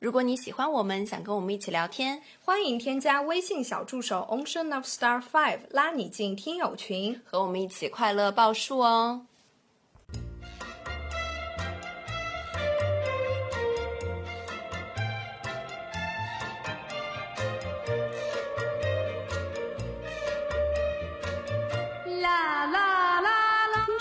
如果你喜欢我们，想跟我们一起聊天，欢迎添加微信小助手 Ocean of Star Five，拉你进听友群，和我们一起快乐报数哦。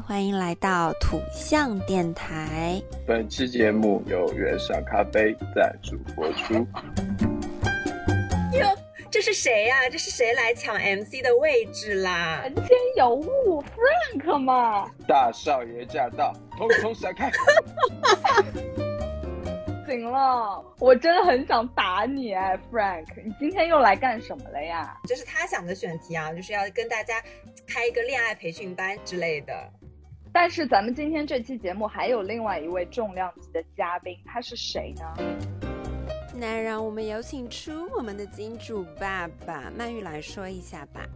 欢迎来到土象电台。本期节目由原上咖啡赞助播出。哟，这是谁呀？这是谁来抢 MC 的位置啦？人间有物，Frank 嘛。大少爷驾到，通通闪开！行了，我真的很想打你哎，Frank，你今天又来干什么了呀？这是他想的选题啊，就是要跟大家开一个恋爱培训班之类的。但是咱们今天这期节目还有另外一位重量级的嘉宾，他是谁呢？那让我们有请出我们的金主爸爸曼玉来说一下吧。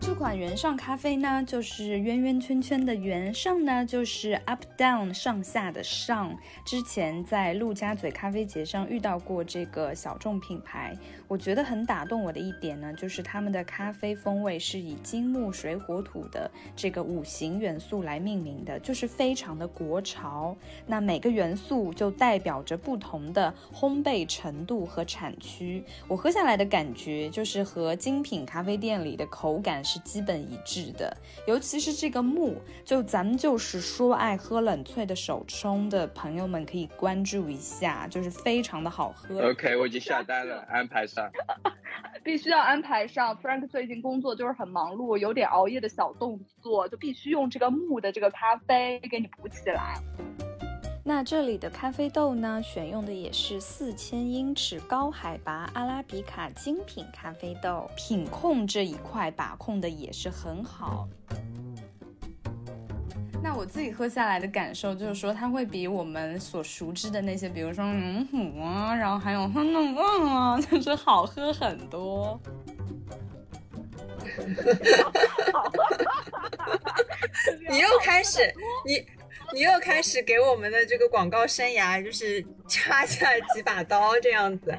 这款原上咖啡呢，就是圆圆圈圈的圆上呢，就是 up down 上下的上。之前在陆家嘴咖啡节上遇到过这个小众品牌，我觉得很打动我的一点呢，就是他们的咖啡风味是以金木水火土的这个五行元素来命名的，就是非常的国潮。那每个元素就代表着不同的烘焙程度和产区。我喝下来的感觉就是和精品咖啡店里的口感。是基本一致的，尤其是这个木，就咱们就是说爱喝冷萃的手冲的朋友们可以关注一下，就是非常的好喝。OK，我已经下单了，安排上，必须要安排上。Frank 最近工作就是很忙碌，有点熬夜的小动作，就必须用这个木的这个咖啡给你补起来。那这里的咖啡豆呢，选用的也是四千英尺高海拔阿拉比卡精品咖啡豆，品控这一块把控的也是很好。那我自己喝下来的感受就是说，它会比我们所熟知的那些，比如说龙虎啊，然后还有汉诺旺啊，就是好喝很多。你又开始你。你又开始给我们的这个广告生涯，就是 插下几把刀这样子。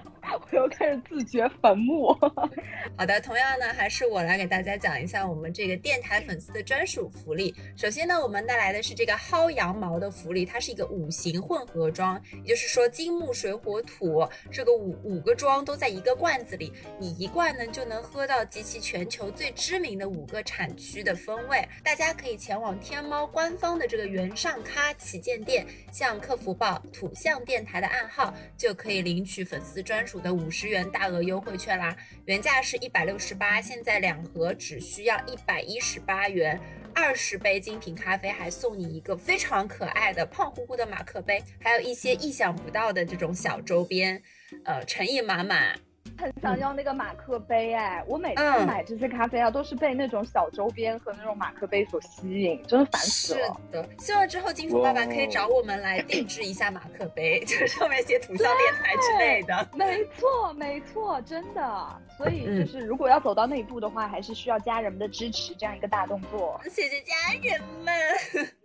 我又开始自掘坟墓。好的，同样呢，还是我来给大家讲一下我们这个电台粉丝的专属福利。首先呢，我们带来的是这个薅羊毛的福利，它是一个五行混合装，也就是说金木水火土这个五五个装都在一个罐子里，你一罐呢就能喝到集齐全球最知名的五个产区的风味。大家可以前往天猫官方的这个原上咖旗舰店，向客服报土象电台的暗号，就可以领取粉丝专属的五十元大额优惠券啦。原价是。一百六十八，现在两盒只需要一百一十八元，二十杯精品咖啡还送你一个非常可爱的胖乎乎的马克杯，还有一些意想不到的这种小周边，呃，诚意满满。很想要那个马克杯哎！我每次买这些咖啡啊，都是被那种小周边和那种马克杯所吸引，真的烦死了。是的，希望之后金主爸爸可以找我们来定制一下马克杯，就是上面写土象电台之类的。没错，没错，真的。所以就是如果要走到那一步的话，还是需要家人们的支持，这样一个大动作。谢谢家人们。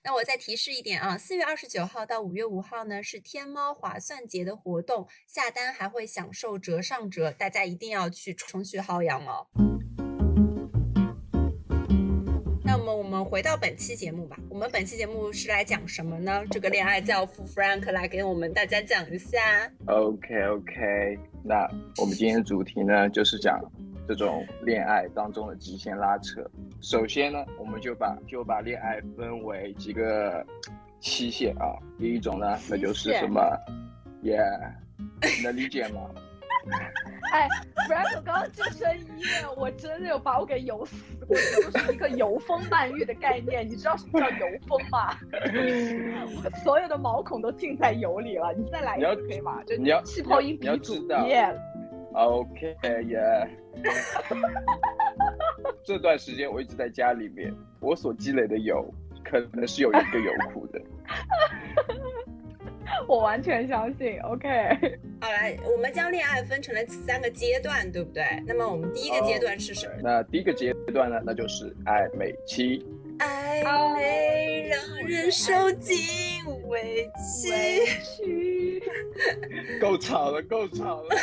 那我再提示一点啊，四月二十九号到五月五号呢是天猫划算节的活动，下单还会享受折上折。大家一定要去冲去薅羊毛。那么我们回到本期节目吧。我们本期节目是来讲什么呢？这个恋爱教父 Frank 来给我们大家讲一下。OK OK，那我们今天的主题呢，就是讲这种恋爱当中的极限拉扯。首先呢，我们就把就把恋爱分为几个期限啊。第一种呢，那就是什么？Yeah，能理解吗？哎，Frank 刚刚这声音，我真的有把我给油死过，就是一个油封曼玉的概念。你知道什么叫油封吗？我所有的毛孔都浸在油里了。你再来一次可以吗？就你要气泡音鼻祖，OK 耶。这段时间我一直在家里面，我所积累的油可能是有一个油库的。我完全相信。OK，好来，我们将恋爱分成了三个阶段，对不对？那么我们第一个阶段是什么？那第一个阶段呢，那就是暧昧期。暧昧让人受尽委屈。够吵了，够吵了。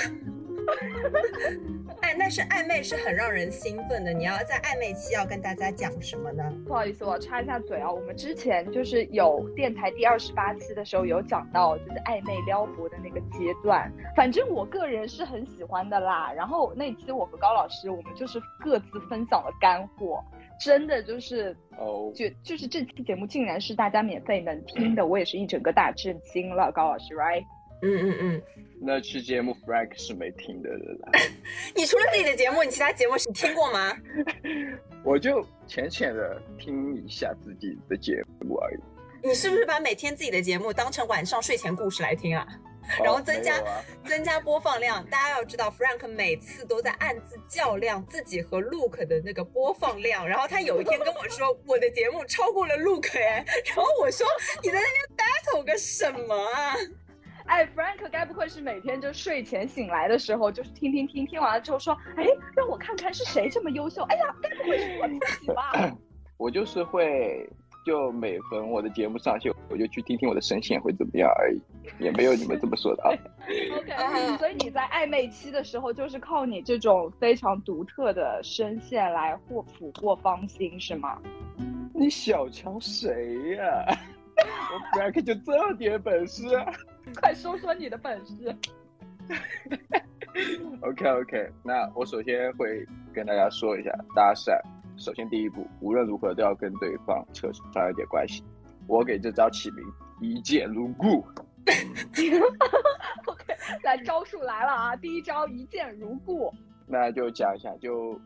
哎，但是暧昧是很让人兴奋的。你要在暧昧期要跟大家讲什么呢？不好意思，我插一下嘴啊。我们之前就是有电台第二十八期的时候有讲到，就是暧昧撩拨的那个阶段。反正我个人是很喜欢的啦。然后那期我和高老师，我们就是各自分享了干货，真的就是哦，就就是这期节目竟然是大家免费能听的，我也是一整个大震惊了。高老师，right？嗯嗯嗯。那期节目 Frank 是没听的啦。你除了自己的节目，你其他节目是听过吗？我就浅浅的听一下自己的节目而已。你是不是把每天自己的节目当成晚上睡前故事来听啊？然后增加增加播放量。大家要知道，Frank 每次都在暗自较量自己和 Luke 的那个播放量。然后他有一天跟我说，我的节目超过了 Luke 哎。然后我说，你在那边 battle 个什么啊？哎，Frank 该不会是每天就睡前醒来的时候，就是听听听听完了之后说，哎，让我看看是谁这么优秀？哎呀，该不会是我自己吧？我就是会，就每逢我的节目上线，我就去听听我的声线会怎么样而已，也没有你们这么说的啊。OK，所以你在暧昧期的时候，就是靠你这种非常独特的声线来获俘获芳心，是吗？你小瞧谁呀？我 Frank 就这点本事。快说说你的本事。OK OK，那我首先会跟大家说一下搭讪。首先第一步，无论如何都要跟对方扯上一点关系。我给这招起名一见如故。OK，来招数来了啊！第一招一见如故。那就讲一下，就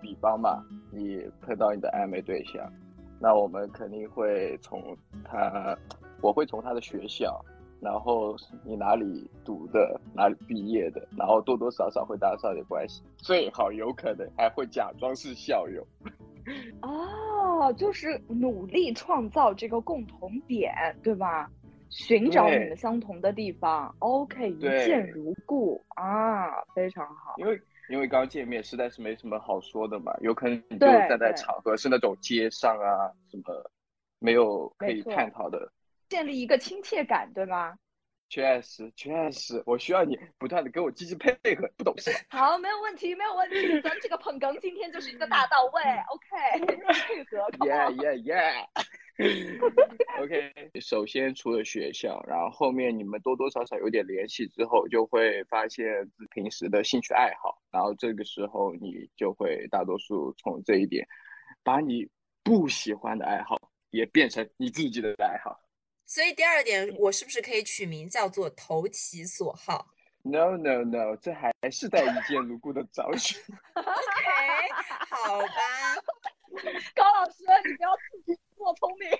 比方嘛，你碰到你的暧昧对象，那我们肯定会从他，我会从他的学校。然后你哪里读的，哪里毕业的，然后多多少少会搭上点关系，最好有可能还会假装是校友。哦，就是努力创造这个共同点，对吧？寻找你们相同的地方。OK，一见如故啊，非常好。因为因为刚见面实在是没什么好说的嘛，有可能你就站在场合是那种街上啊什么，没有可以探讨的。建立一个亲切感，对吗？确实，确实，我需要你不断的给我积极配合，不懂事。好，没有问题，没有问题。咱们这个捧哏今天就是一个大到位，OK，配合。Yeah, yeah, yeah. OK，首先除了学校，然后后面你们多多少少有点联系之后，就会发现平时的兴趣爱好，然后这个时候你就会大多数从这一点，把你不喜欢的爱好也变成你自己的爱好。所以第二点，我是不是可以取名叫做投其所好？No No No，这还是在一见如故的找寻。OK，好吧。高老师，你不要自己做聪明。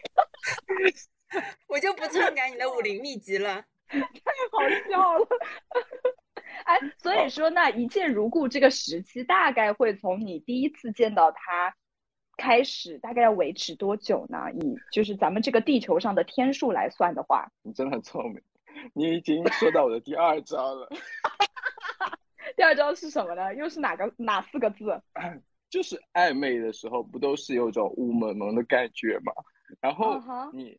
我就不篡改你的武林秘籍了。太好笑了。哎，所以说那一见如故这个时期，大概会从你第一次见到他。开始大概要维持多久呢？以就是咱们这个地球上的天数来算的话，你真的很聪明，你已经说到我的第二招了。第二招是什么呢？又是哪个哪四个字？就是暧昧的时候，不都是有种雾蒙蒙的感觉吗？然后你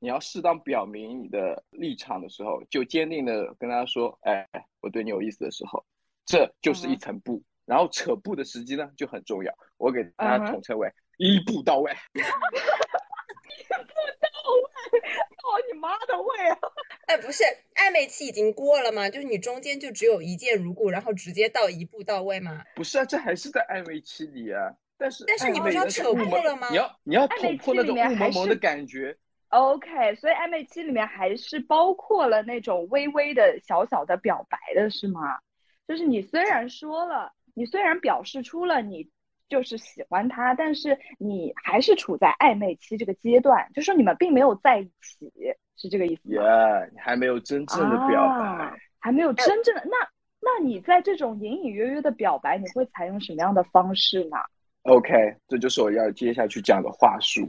你要适当表明你的立场的时候，就坚定的跟他说：“哎，我对你有意思的时候，这就是一层布。”然后扯布的时机呢就很重要，我给大家统称为一步到位。一步到位，到你妈的位啊！哎，不是暧昧期已经过了吗？就是你中间就只有一见如故，然后直接到一步到位吗？不是啊，这还是在暧昧期里啊。但是但是你不是要扯布了吗？你要你要捅破那种雾蒙蒙的感觉。OK，所以暧昧期里面还是包括了那种微微的小小的表白的是吗？就是你虽然说了。你虽然表示出了你就是喜欢他，但是你还是处在暧昧期这个阶段，就说你们并没有在一起，是这个意思吗？耶，你还没有真正的表白，还没有真正的那那你在这种隐隐约约的表白，你会采用什么样的方式呢？OK，这就是我要接下去讲的话术。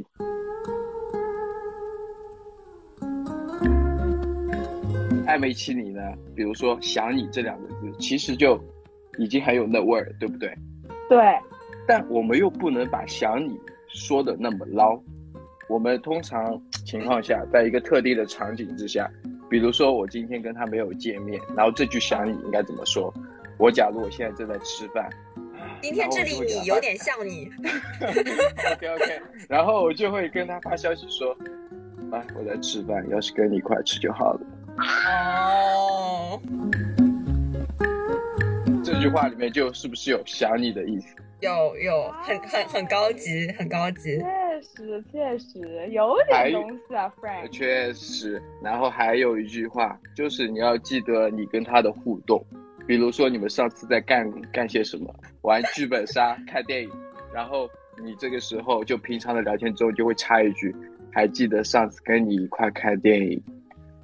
暧昧期里呢，比如说“想你”这两个字，其实就已经很有那味儿，对不对？对。但我们又不能把“想你”说的那么捞。我们通常情况下，在一个特定的场景之下，比如说我今天跟他没有见面，然后这句“想你”应该怎么说？我假如我现在正在吃饭，今天这里你有点像你。OK OK，然后我就会跟他发消息说：“哎，我在吃饭，要是跟你一块吃就好了。”哦，这句话里面就是不是有想你的意思？有有，很很很高级，很高级。确实确实有点东西啊，Frank。确实，然后还有一句话，就是你要记得你跟他的互动，比如说你们上次在干干些什么，玩剧本杀、看电影，然后你这个时候就平常的聊天中就会插一句，还记得上次跟你一块看电影。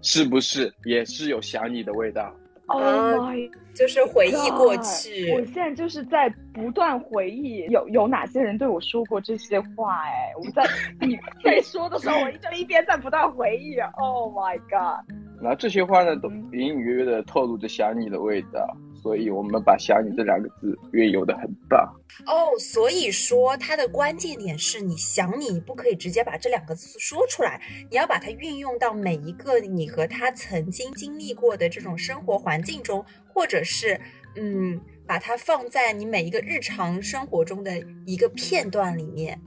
是不是也是有想你的味道？哦，就是回忆过去。我现在就是在不断回忆，有有哪些人对我说过这些话？哎，我在 你在说的时候，我就一边在不断回忆。Oh my god！那这些话呢，都隐隐约约的透露着想你的味道。所以我们把“想你”这两个字运用的很棒哦。所以说，它的关键点是你想你，不可以直接把这两个字说出来，你要把它运用到每一个你和他曾经经历过的这种生活环境中，或者是嗯，把它放在你每一个日常生活中的一个片段里面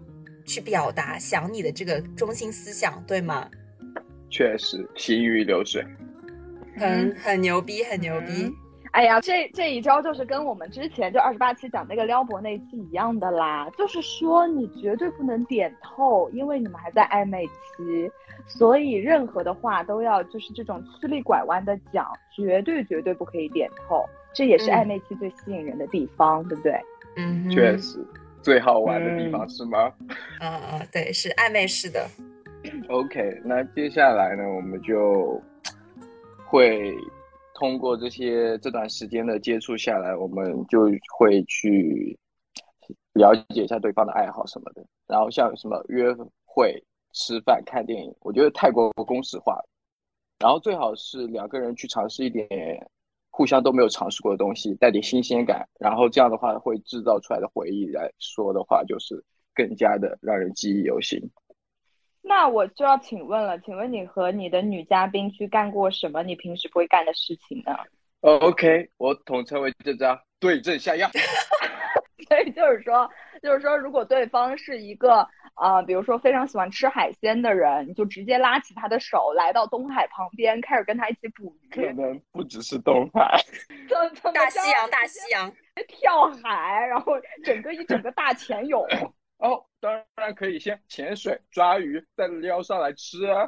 去表达想你的这个中心思想，对吗？确实，行云流水，很很牛逼，很牛逼。哎呀，这这一招就是跟我们之前就二十八期讲那个撩拨那期一样的啦，就是说你绝对不能点透，因为你们还在暧昧期，所以任何的话都要就是这种曲里拐弯的讲，绝对绝对不可以点透，这也是暧昧期最吸引人的地方，对不对？嗯，确实，最好玩的地方是吗？嗯嗯，对，是暧昧式的。OK，那接下来呢，我们就会。通过这些这段时间的接触下来，我们就会去了解一下对方的爱好什么的。然后像什么约会、吃饭、看电影，我觉得太过公式化了。然后最好是两个人去尝试一点互相都没有尝试过的东西，带点新鲜感。然后这样的话，会制造出来的回忆来说的话，就是更加的让人记忆犹新。那我就要请问了，请问你和你的女嘉宾去干过什么你平时不会干的事情呢？OK，我统称为这招对症下药。所以就是说，就是说，如果对方是一个啊，比如说非常喜欢吃海鲜的人，你就直接拉起他的手，来到东海旁边，开始跟他一起捕鱼。可能不只是东海，大西洋，大西洋，跳海，然后整个一整个大潜泳。哦，当然可以先潜水抓鱼，再撩上来吃啊！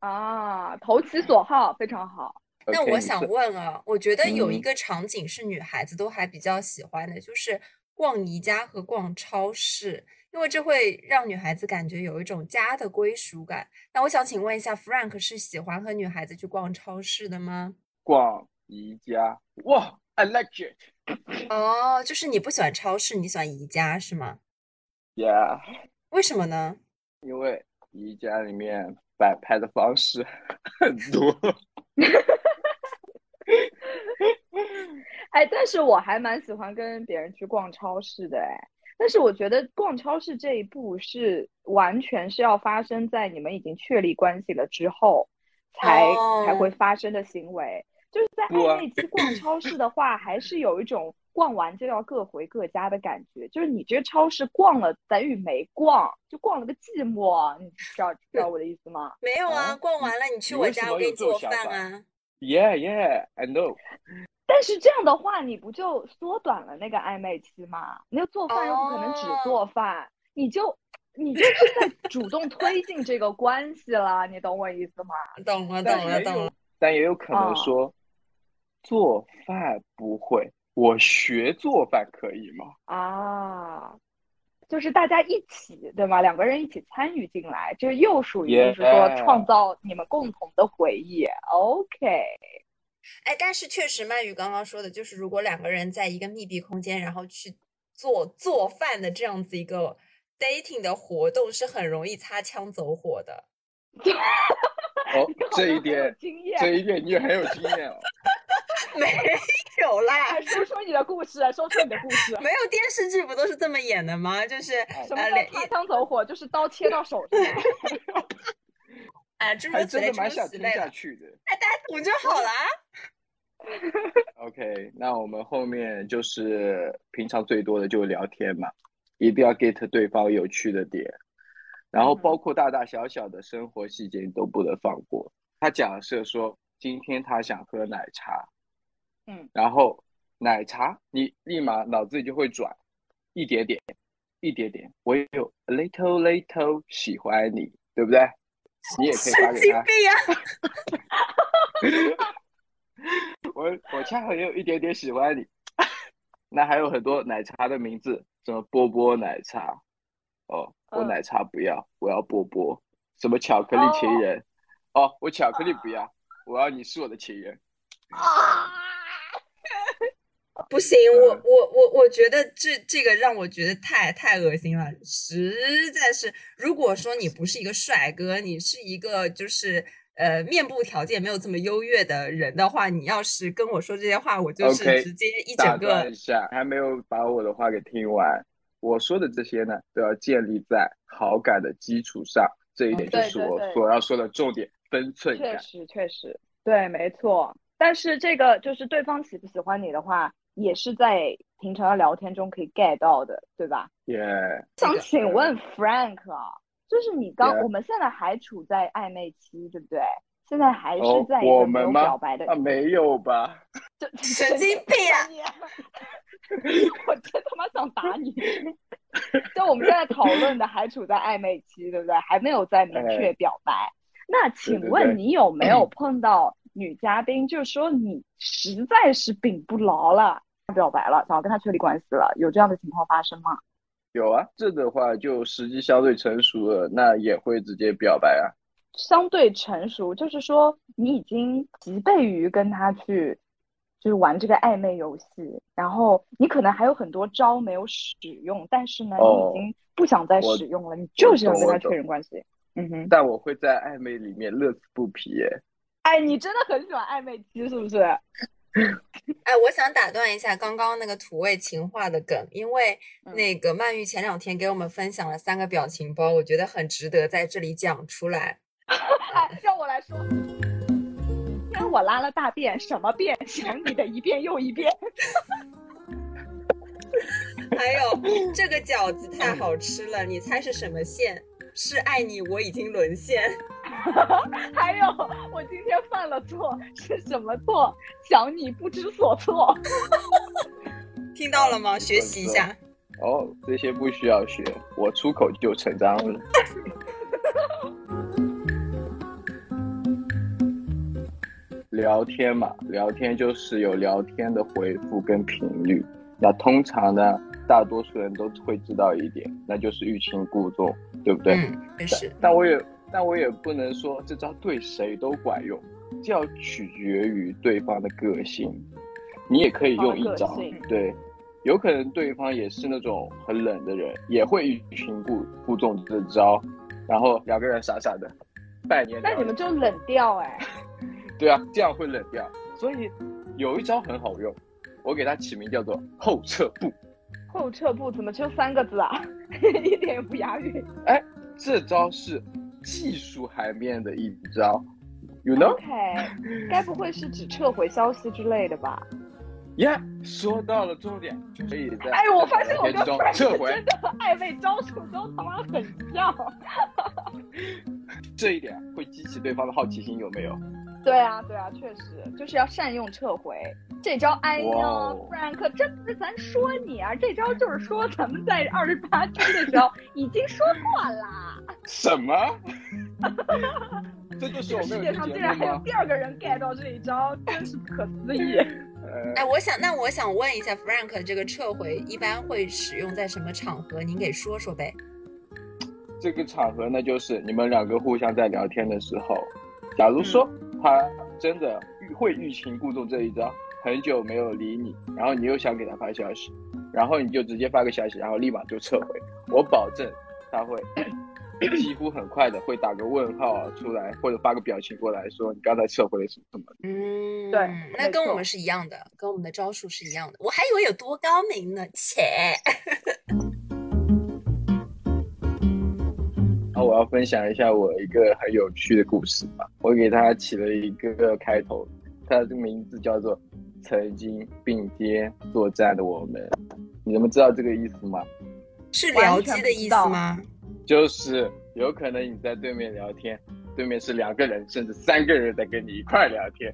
啊，投其所好，非常好。那我想问啊，我觉得有一个场景是女孩子都还比较喜欢的，就是逛宜家和逛超市，因为这会让女孩子感觉有一种家的归属感。那我想请问一下，Frank 是喜欢和女孩子去逛超市的吗？逛宜家，哇，I like it。哦，就是你不喜欢超市，你喜欢宜家是吗？Yeah，为什么呢？因为宜家里面摆拍的方式很多。哎，但是我还蛮喜欢跟别人去逛超市的哎。但是我觉得逛超市这一步是完全是要发生在你们已经确立关系了之后才才会发生的行为。就是在暧昧期逛超市的话，还是有一种。逛完就要各回各家的感觉，就是你这个超市逛了等于没逛，就逛了个寂寞，你知道知道我的意思吗？没有啊，逛完了你去我家，我给你做饭啊。Yeah, yeah, I know。但是这样的话，你不就缩短了那个暧昧期吗？那个做饭又不可能只做饭，你就你就是在主动推进这个关系了，你懂我意思吗？懂了，懂了，懂了。但也有可能说，做饭不会。我学做饭可以吗？啊，就是大家一起，对吗？两个人一起参与进来，这又属于就是说创造你们共同的回忆。OK，哎，但是确实，曼宇刚刚说的就是，如果两个人在一个密闭空间，然后去做做饭的这样子一个 dating 的活动，是很容易擦枪走火的。哦，这一点，这一点你也很有经验哦。没有啦，的故事，说出你的故事。没有电视剧不都是这么演的吗？就是什么擦枪走火，就是刀切到手上。哎，诸如此类，蛮想听下去的。哎，大家懂就好了。OK，那我们后面就是平常最多的就聊天嘛，一定要 get 对方有趣的点，然后包括大大小小的生活细节你都不能放过。他假设说今天他想喝奶茶。嗯，然后奶茶，你立马脑子里就会转，一点点，一点点，我也有 little little 喜欢你，对不对？你也可以发给他。我我恰好也有一点点喜欢你。那还有很多奶茶的名字，什么波波奶茶，哦，我奶茶不要，我要波波。什么巧克力情人，哦，我巧克力不要，我要你是我的情人。啊。不行，我我我我觉得这这个让我觉得太太恶心了，实在是。如果说你不是一个帅哥，你是一个就是呃面部条件没有这么优越的人的话，你要是跟我说这些话，我就是直接一整个。一下，还没有把我的话给听完。我说的这些呢，都要建立在好感的基础上，这一点就是我所要说的重点，分寸感。确实，确实，对，没错。但是这个就是对方喜不喜欢你的话。也是在平常的聊天中可以 get 到的，对吧？耶。想请问 Frank 啊，就是你刚我们现在还处在暧昧期，对不对？现在还是在一个没有表白的？啊，没有吧？就 神经病啊！我真他妈想打你！就我们现在讨论的还处在暧昧期，对不对？还没有在明确表白。那请问你有没有碰到女嘉宾，就是说你实在是顶不牢了？表白了，想要跟他确立关系了，有这样的情况发生吗？有啊，这的话就时机相对成熟了，那也会直接表白啊。相对成熟，就是说你已经疲惫于跟他去，就是玩这个暧昧游戏，然后你可能还有很多招没有使用，但是呢，你已经不想再使用了，你就是想跟他确认关系。嗯哼，但我会在暧昧里面乐此不疲耶。哎，你真的很喜欢暧昧期，是不是？哎，我想打断一下刚刚那个土味情话的梗，因为那个曼玉前两天给我们分享了三个表情包，我觉得很值得在这里讲出来。哎，让我来说，今天我拉了大便，什么便？想你的一遍又一遍。还有这个饺子太好吃了，你猜是什么馅？是爱你，我已经沦陷。还有，我今天犯了错，是什么错？想你不知所措。听到了吗？学习一下。哦，这些不需要学，我出口就成章了。聊天嘛，聊天就是有聊天的回复跟频率。那通常呢，大多数人都会知道一点，那就是欲擒故纵，对不对？嗯，是。但我也。但我也不能说这招对谁都管用，这要取决于对方的个性。你也可以用一招，对，有可能对方也是那种很冷的人，也会欲擒故故纵这招，然后两个人傻傻的拜年。那你们就冷掉哎？对啊，这样会冷掉。所以有一招很好用，我给它起名叫做后撤步。后撤步怎么就三个字啊？一点也不押韵。哎，这招是。技术含面的一招，You know？OK，该不会是指撤回消息之类的吧？呀，说到了重点，可以在哎，我发现我跟撤回真的暧昧招数都他妈很像，这一点会激起对方的好奇心，有没有？对啊，对啊，确实就是要善用撤回这招。哎呦，Frank，这不是咱说你啊，这招就是说咱们在二十八天的时候已经说过啦。什么？这就是我世界上竟然还有第二个人 get 到这一招，真是不可思议。哎，我想，那我想问一下，Frank，这个撤回一般会使用在什么场合？您给说说呗。这个场合呢，就是你们两个互相在聊天的时候，假如说他真的会欲擒故纵这一招，很久没有理你，然后你又想给他发消息，然后你就直接发个消息，然后立马就撤回，我保证他会 几乎很快的会打个问号啊出来，或者发个表情过来说你刚才撤回了什么什么。嗯，对那跟我们是一样的，跟我们的招数是一样的。我还以为有多高明呢，切。然后我要分享一下我一个很有趣的故事吧。我给它起了一个开头，它的名字叫做“曾经并肩作战的我们”。你们知道这个意思吗？是僚机的意思吗？就是有可能你在对面聊天，对面是两个人甚至三个人在跟你一块聊天。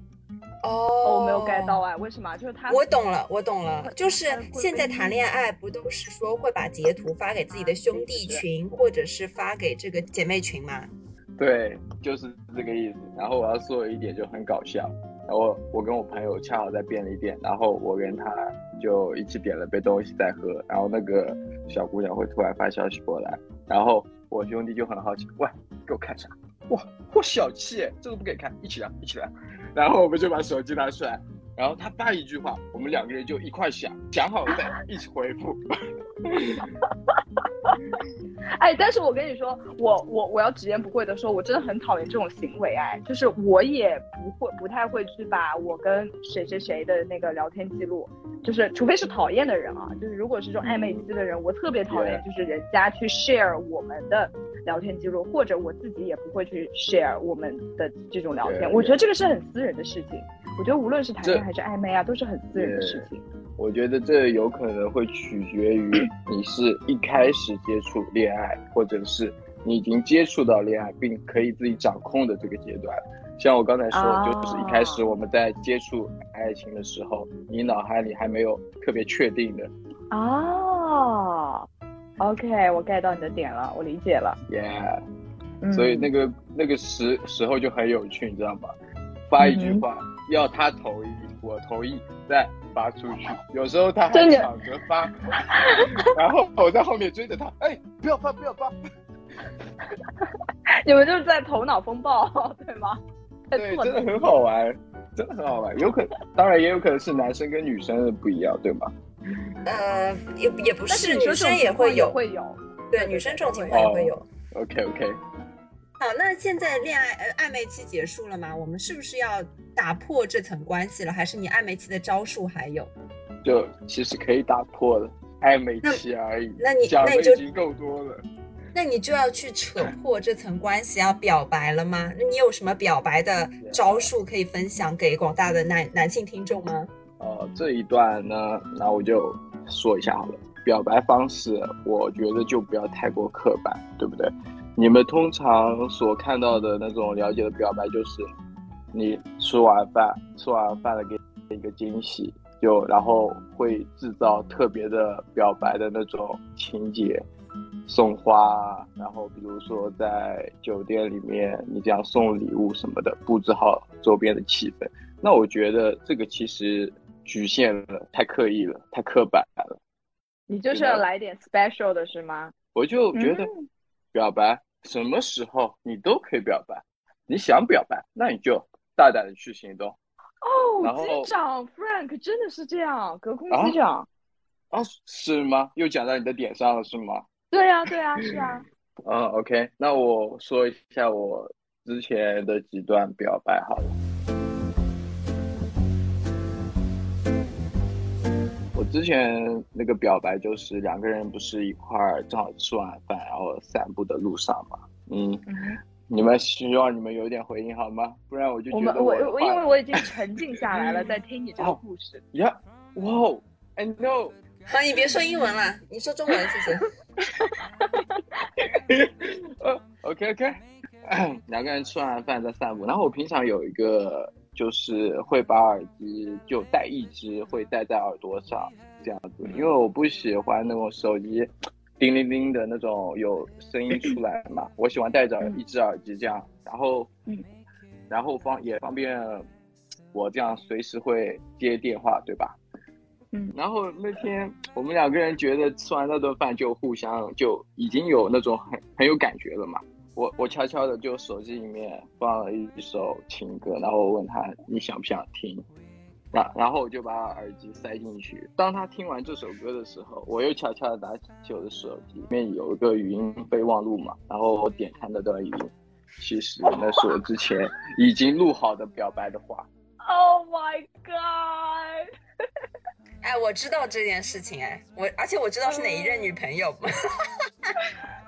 哦，我没有 get 到哎，为什么？就是他我懂了，我懂了，就是现在谈恋爱不都是说会把截图发给自己的兄弟群，或者是发给这个姐妹群吗？对，就是这个意思。然后我要说一点就很搞笑，然后我我跟我朋友恰好在便利店，然后我跟他就一起点了杯东西在喝，然后那个小姑娘会突然发消息过来，然后我兄弟就很好奇，喂，给我看啥？哇，我小气，这个不给看，一起来，一起聊。然后我们就把手机拿出来，然后他发一句话，我们两个人就一块想，想好了再一起回复。哎，但是我跟你说，我我我要直言不讳的说，我真的很讨厌这种行为。哎，就是我也不会不太会去把我跟谁谁谁的那个聊天记录，就是除非是讨厌的人啊，就是如果是这种暧昧期的人，我特别讨厌就是人家去 share 我们的聊天记录，或者我自己也不会去 share 我们的这种聊天。我觉得这个是很私人的事情。我觉得无论是谈恋爱还是暧昧啊，都是很私人的事情。我觉得这有可能会取决于 你是一开始接触恋爱，或者是你已经接触到恋爱并可以自己掌控的这个阶段。像我刚才说，啊就是一开始我们在接触爱情的时候，你脑海里还没有特别确定的哦，OK，我 get 到你的点了，我理解了。，yeah，嗯、所以那个那个时时候就很有趣，你知道吗？发一句话，要他同意，我同意，再发出去。有时候他还抢着发，然后我在后面追着他，哎，不要发，不要发。你们就是在头脑风暴，对吗？对，真的很好玩，真的很好玩。有可能当然也有可能是男生跟女生的不一样，对吗？呃，也也不是，女生也会有，会有。对，女生这种情况也会有。OK OK，好，那现在恋爱呃暧昧期结束了吗？我们是不是要打破这层关系了？还是你暧昧期的招数还有？就其实可以打破的暧昧期而已。那你那你就已经够多了。那你就要去扯破这层关系，要表白了吗？那你有什么表白的招数可以分享给广大的男男性听众吗？呃，这一段呢，那我就说一下好了。表白方式，我觉得就不要太过刻板，对不对？你们通常所看到的那种了解的表白，就是你吃完饭，吃完饭了给一个惊喜，就然后会制造特别的表白的那种情节，送花，然后比如说在酒店里面，你这样送礼物什么的，布置好周边的气氛。那我觉得这个其实局限了，太刻意了，太刻板了。你就是要来点 special 的是吗？我就觉得嗯表白什么时候你都可以表白，你想表白，那你就大胆的去行动。哦，后机长 Frank 真的是这样，隔空啊机长。啊，是吗？又讲到你的点上了，是吗？对呀、对呀、是啊。嗯，OK，那我说一下我之前的几段表白好了。之前那个表白就是两个人不是一块儿正好吃完饭，然后散步的路上嘛。嗯，嗯你们希望你们有点回应好吗？不然我就我们觉得的我我因为我已经沉浸下来了，在听你这个故事。呀，哇哦，I know，好，你别说英文了，你说中文，谢谢。呃，OK OK，两个人吃完饭在散步，然后我平常有一个就是会把耳机就戴一只，会戴在耳朵上这样子，因为我不喜欢那种手机叮铃铃的那种有声音出来嘛，我喜欢戴着一只耳机这样，然后嗯，然后方也方便我这样随时会接电话，对吧？嗯。然后那天我们两个人觉得吃完那顿饭就互相就已经有那种很很有感觉了嘛，我我悄悄的就手机里面放了一首情歌，然后我问他你想不想听，然然后我就把耳机塞进去。当他听完这首歌的时候，我又悄悄的拿起我的手机，里面有一个语音备忘录嘛，然后我点开那段语音，其实那是我之前已经录好的表白的话。Oh my god！哎，我知道这件事情，哎，我而且我知道是哪一任女朋友。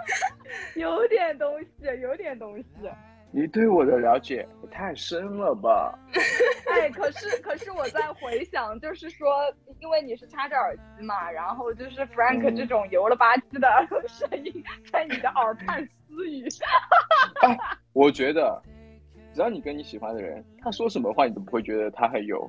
有点东西，有点东西。你对我的了解也太深了吧？哎，可是可是我在回想，就是说，因为你是插着耳机嘛，然后就是 Frank 这种油了吧唧的声音在你的耳畔私语。我觉得，只要你跟你喜欢的人，他说什么话，你都不会觉得他很油。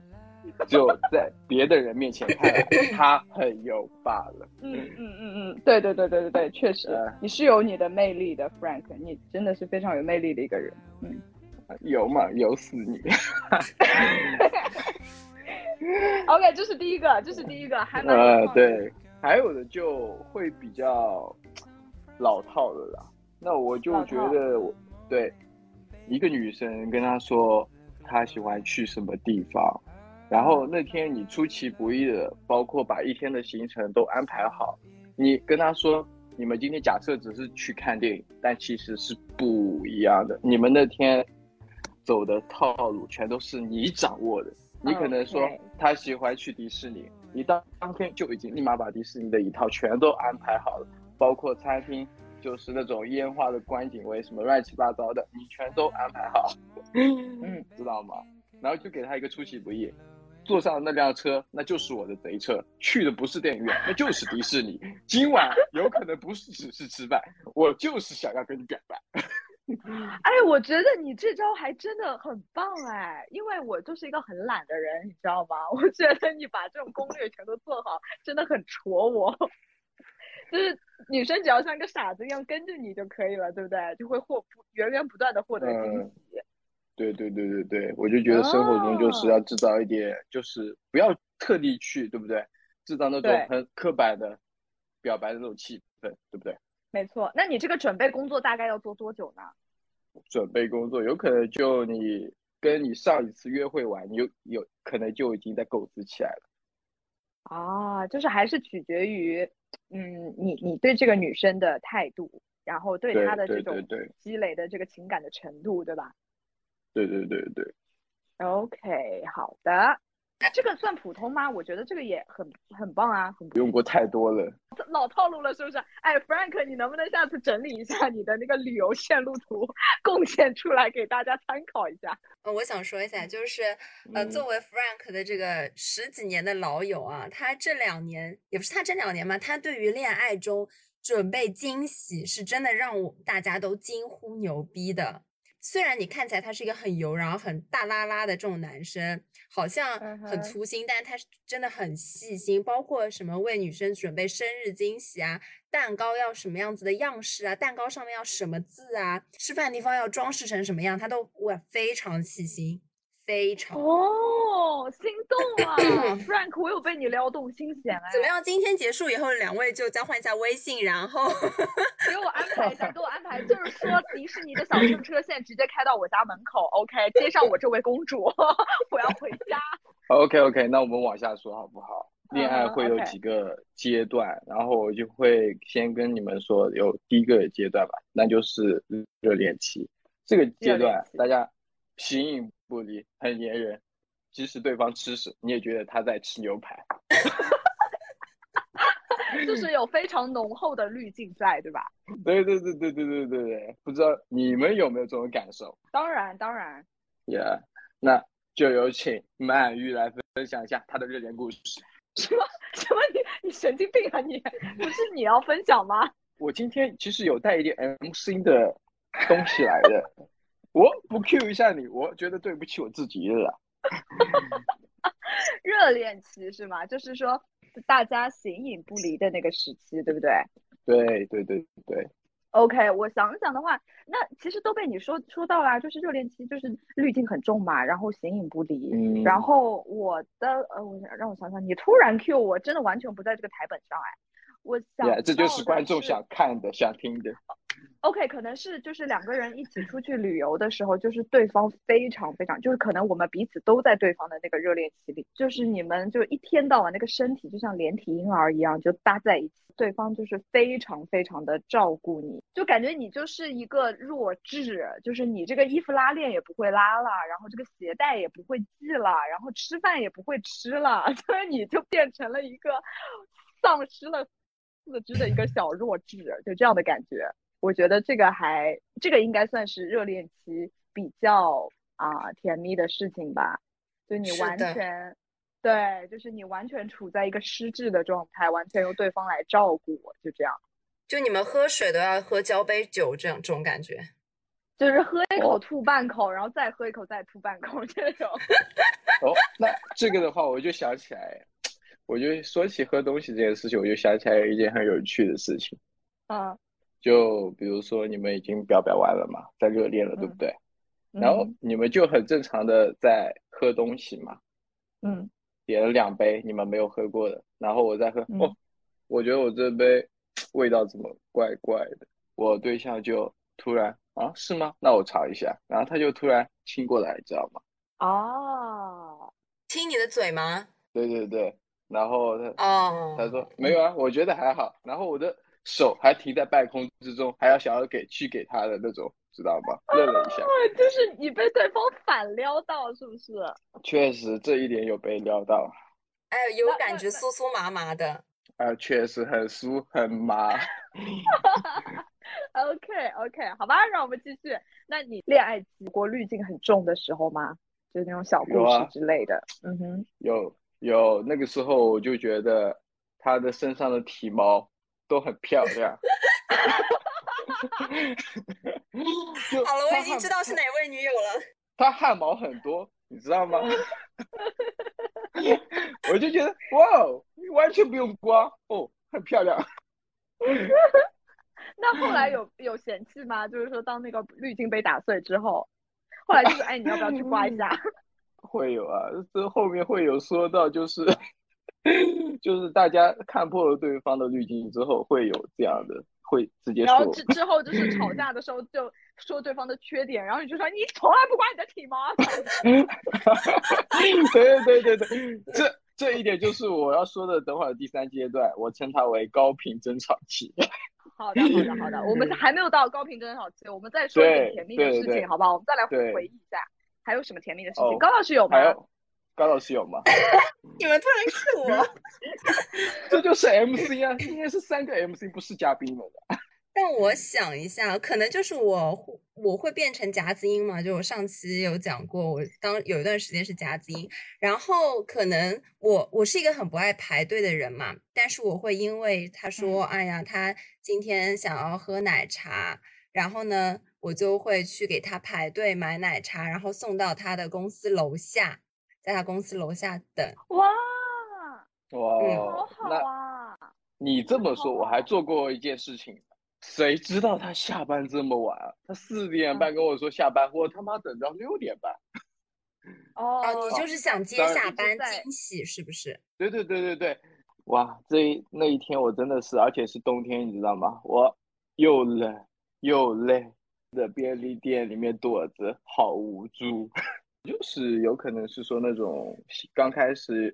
只有在别的人面前看来 他很油罢了。嗯嗯嗯嗯，对对对对对对，确实，你是有你的魅力的，Frank，你真的是非常有魅力的一个人。嗯，油嘛，油死你。OK，这是第一个，这是第一个，还蛮呃对，还有的就会比较老套的啦。那我就觉得，对，一个女生跟他说她喜欢去什么地方。然后那天你出其不意的，包括把一天的行程都安排好，你跟他说，你们今天假设只是去看电影，但其实是不一样的。你们那天走的套路全都是你掌握的。你可能说他喜欢去迪士尼，你当当天就已经立马把迪士尼的一套全都安排好了，包括餐厅，就是那种烟花的观景位什么乱七八糟的，你全都安排好，嗯，知道吗？然后就给他一个出其不意。坐上那辆车，那就是我的贼车。去的不是电影院，那就是迪士尼。今晚有可能不是只是吃饭，我就是想要跟你表白。哎，我觉得你这招还真的很棒哎，因为我就是一个很懒的人，你知道吗？我觉得你把这种攻略全都做好，真的很戳我。就是女生只要像个傻子一样跟着你就可以了，对不对？就会获源源不断的获得惊喜。对对对对对，我就觉得生活中就是要制造一点，就是不要特地去，对不对？制造那种很刻板的表白的那种气氛，对不对？没错，那你这个准备工作大概要做多久呢？准备工作有可能就你跟你上一次约会完，你有有可能就已经在构思起来了。啊，就是还是取决于，嗯，你你对这个女生的态度，然后对她的这种积累的这个情感的程度，对吧？对对对对，OK，好的，这个算普通吗？我觉得这个也很很棒啊，很不用过太多了，老套路了是不是？哎，Frank，你能不能下次整理一下你的那个旅游线路图，贡献出来给大家参考一下？呃，我想说一下，就是呃，作为 Frank 的这个十几年的老友啊，他这两年也不是他这两年嘛，他对于恋爱中准备惊喜是真的让我大家都惊呼牛逼的。虽然你看起来他是一个很油，然后很大拉拉的这种男生，好像很粗心，但是他是真的很细心，包括什么为女生准备生日惊喜啊，蛋糕要什么样子的样式啊，蛋糕上面要什么字啊，吃饭地方要装饰成什么样，他都哇非常细心。非常哦，心动啊，Frank，我有被你撩动心弦哎。怎么样？今天结束以后，两位就交换一下微信，然后给我安排一下，给我就是说迪士尼的小 圣车现在直接开到我家门口，OK，接上我这位公主，我要回家。OK OK，那我们往下说好不好？恋爱会有几个阶段，然后我就会先跟你们说，有第一个阶段吧，那就是热恋期。这个阶段大家形影。不离很粘人，即使对方吃屎，你也觉得他在吃牛排，就是有非常浓厚的滤镜在，对吧？对对对对对对对对，不知道你们有没有这种感受？当然当然，Yeah，那就有请曼玉来分享一下她的热恋故事。什 么什么？你你神经病啊你？不是你要分享吗？我今天其实有带一点 M C 的东西来的。我不 Q 一下你，我觉得对不起我自己了。热恋期是吗？就是说大家形影不离的那个时期，对不对？对对对对。OK，我想想的话，那其实都被你说说到啦，就是热恋期就是滤镜很重嘛，然后形影不离。嗯。然后我的呃，我让我想想，你突然 Q 我，真的完全不在这个台本上哎。我想，这就是观众想看的、想听的。OK，可能是就是两个人一起出去旅游的时候，就是对方非常非常，就是可能我们彼此都在对方的那个热恋期里，就是你们就一天到晚那个身体就像连体婴儿一样就搭在一起，对方就是非常非常的照顾你，就感觉你就是一个弱智，就是你这个衣服拉链也不会拉了，然后这个鞋带也不会系了，然后吃饭也不会吃了，所以你就变成了一个丧失了 四肢的一个小弱智，就这样的感觉。我觉得这个还，这个应该算是热恋期比较啊甜蜜的事情吧。就你完全，对，就是你完全处在一个失智的状态，完全由对方来照顾我，就这样。就你们喝水都要喝交杯酒，这样这种感觉。就是喝一口吐半口，然后再喝一口再吐半口这种。哦，那这个的话，我就想起来，我就说起喝东西这件事情，我就想起来一件很有趣的事情。嗯。就比如说你们已经表白完了嘛，在热恋了，对不对？然后你们就很正常的在喝东西嘛，嗯，点了两杯你们没有喝过的，然后我再喝，哦，我觉得我这杯味道怎么怪怪的？我对象就突然啊，是吗？那我尝一下，然后他就突然亲过来，知道吗？哦，亲你的嘴吗？对对对，然后他哦，他说没有啊，我觉得还好，然后我的。手还停在半空之中，还要想要给去给他的那种，知道吗？愣了一下，就是你被对方反撩到，是不是？确实，这一点有被撩到。哎，有感觉酥酥麻麻的。啊，确实很酥很麻。OK OK，好吧，让我们继续。那你恋爱期过滤镜很重的时候吗？就是那种小故事之类的。嗯哼，有有，那个时候我就觉得他的身上的体毛。都很漂亮。好了，我已经知道是哪位女友了。她汗毛很多，你知道吗？我就觉得哇，完全不用刮哦，很漂亮。那后来有有嫌弃吗？就是说，当那个滤镜被打碎之后，后来就是哎，你要不要去刮一下？会有啊，这后面会有说到，就是。就是大家看破了对方的滤镜之后，会有这样的，会直接说。然后之之后就是吵架的时候就说对方的缺点，然后你就说你从来不刮你的体毛。对对对对，这这一点就是我要说的，等会儿第三阶段，我称它为高频争吵期。好的好的好的，我们还没有到高频争吵期，我们再说一点甜蜜的事情，好不好？我们再来回忆一下，还有什么甜蜜的事情？高老师有吗？高老师有吗？你们突然是我，这就是 MC 啊！今天是三个 MC，不是嘉宾们的。但我想一下，可能就是我我会变成夹子音嘛？就我上期有讲过，我当有一段时间是夹子音，然后可能我我是一个很不爱排队的人嘛，但是我会因为他说，哎呀，他今天想要喝奶茶，然后呢，我就会去给他排队买奶茶，然后送到他的公司楼下。在他公司楼下等哇哇，好好啊！你这么说，我还做过一件事情。谁知道他下班这么晚？他四点半跟我说下班，我他妈等到六点半。哦，你就是想接下班惊喜是不是？对对对对对，哇，这那一天我真的是，而且是冬天，你知道吗？我又冷又累，在便利店里面躲着，好无助。就是有可能是说那种刚开始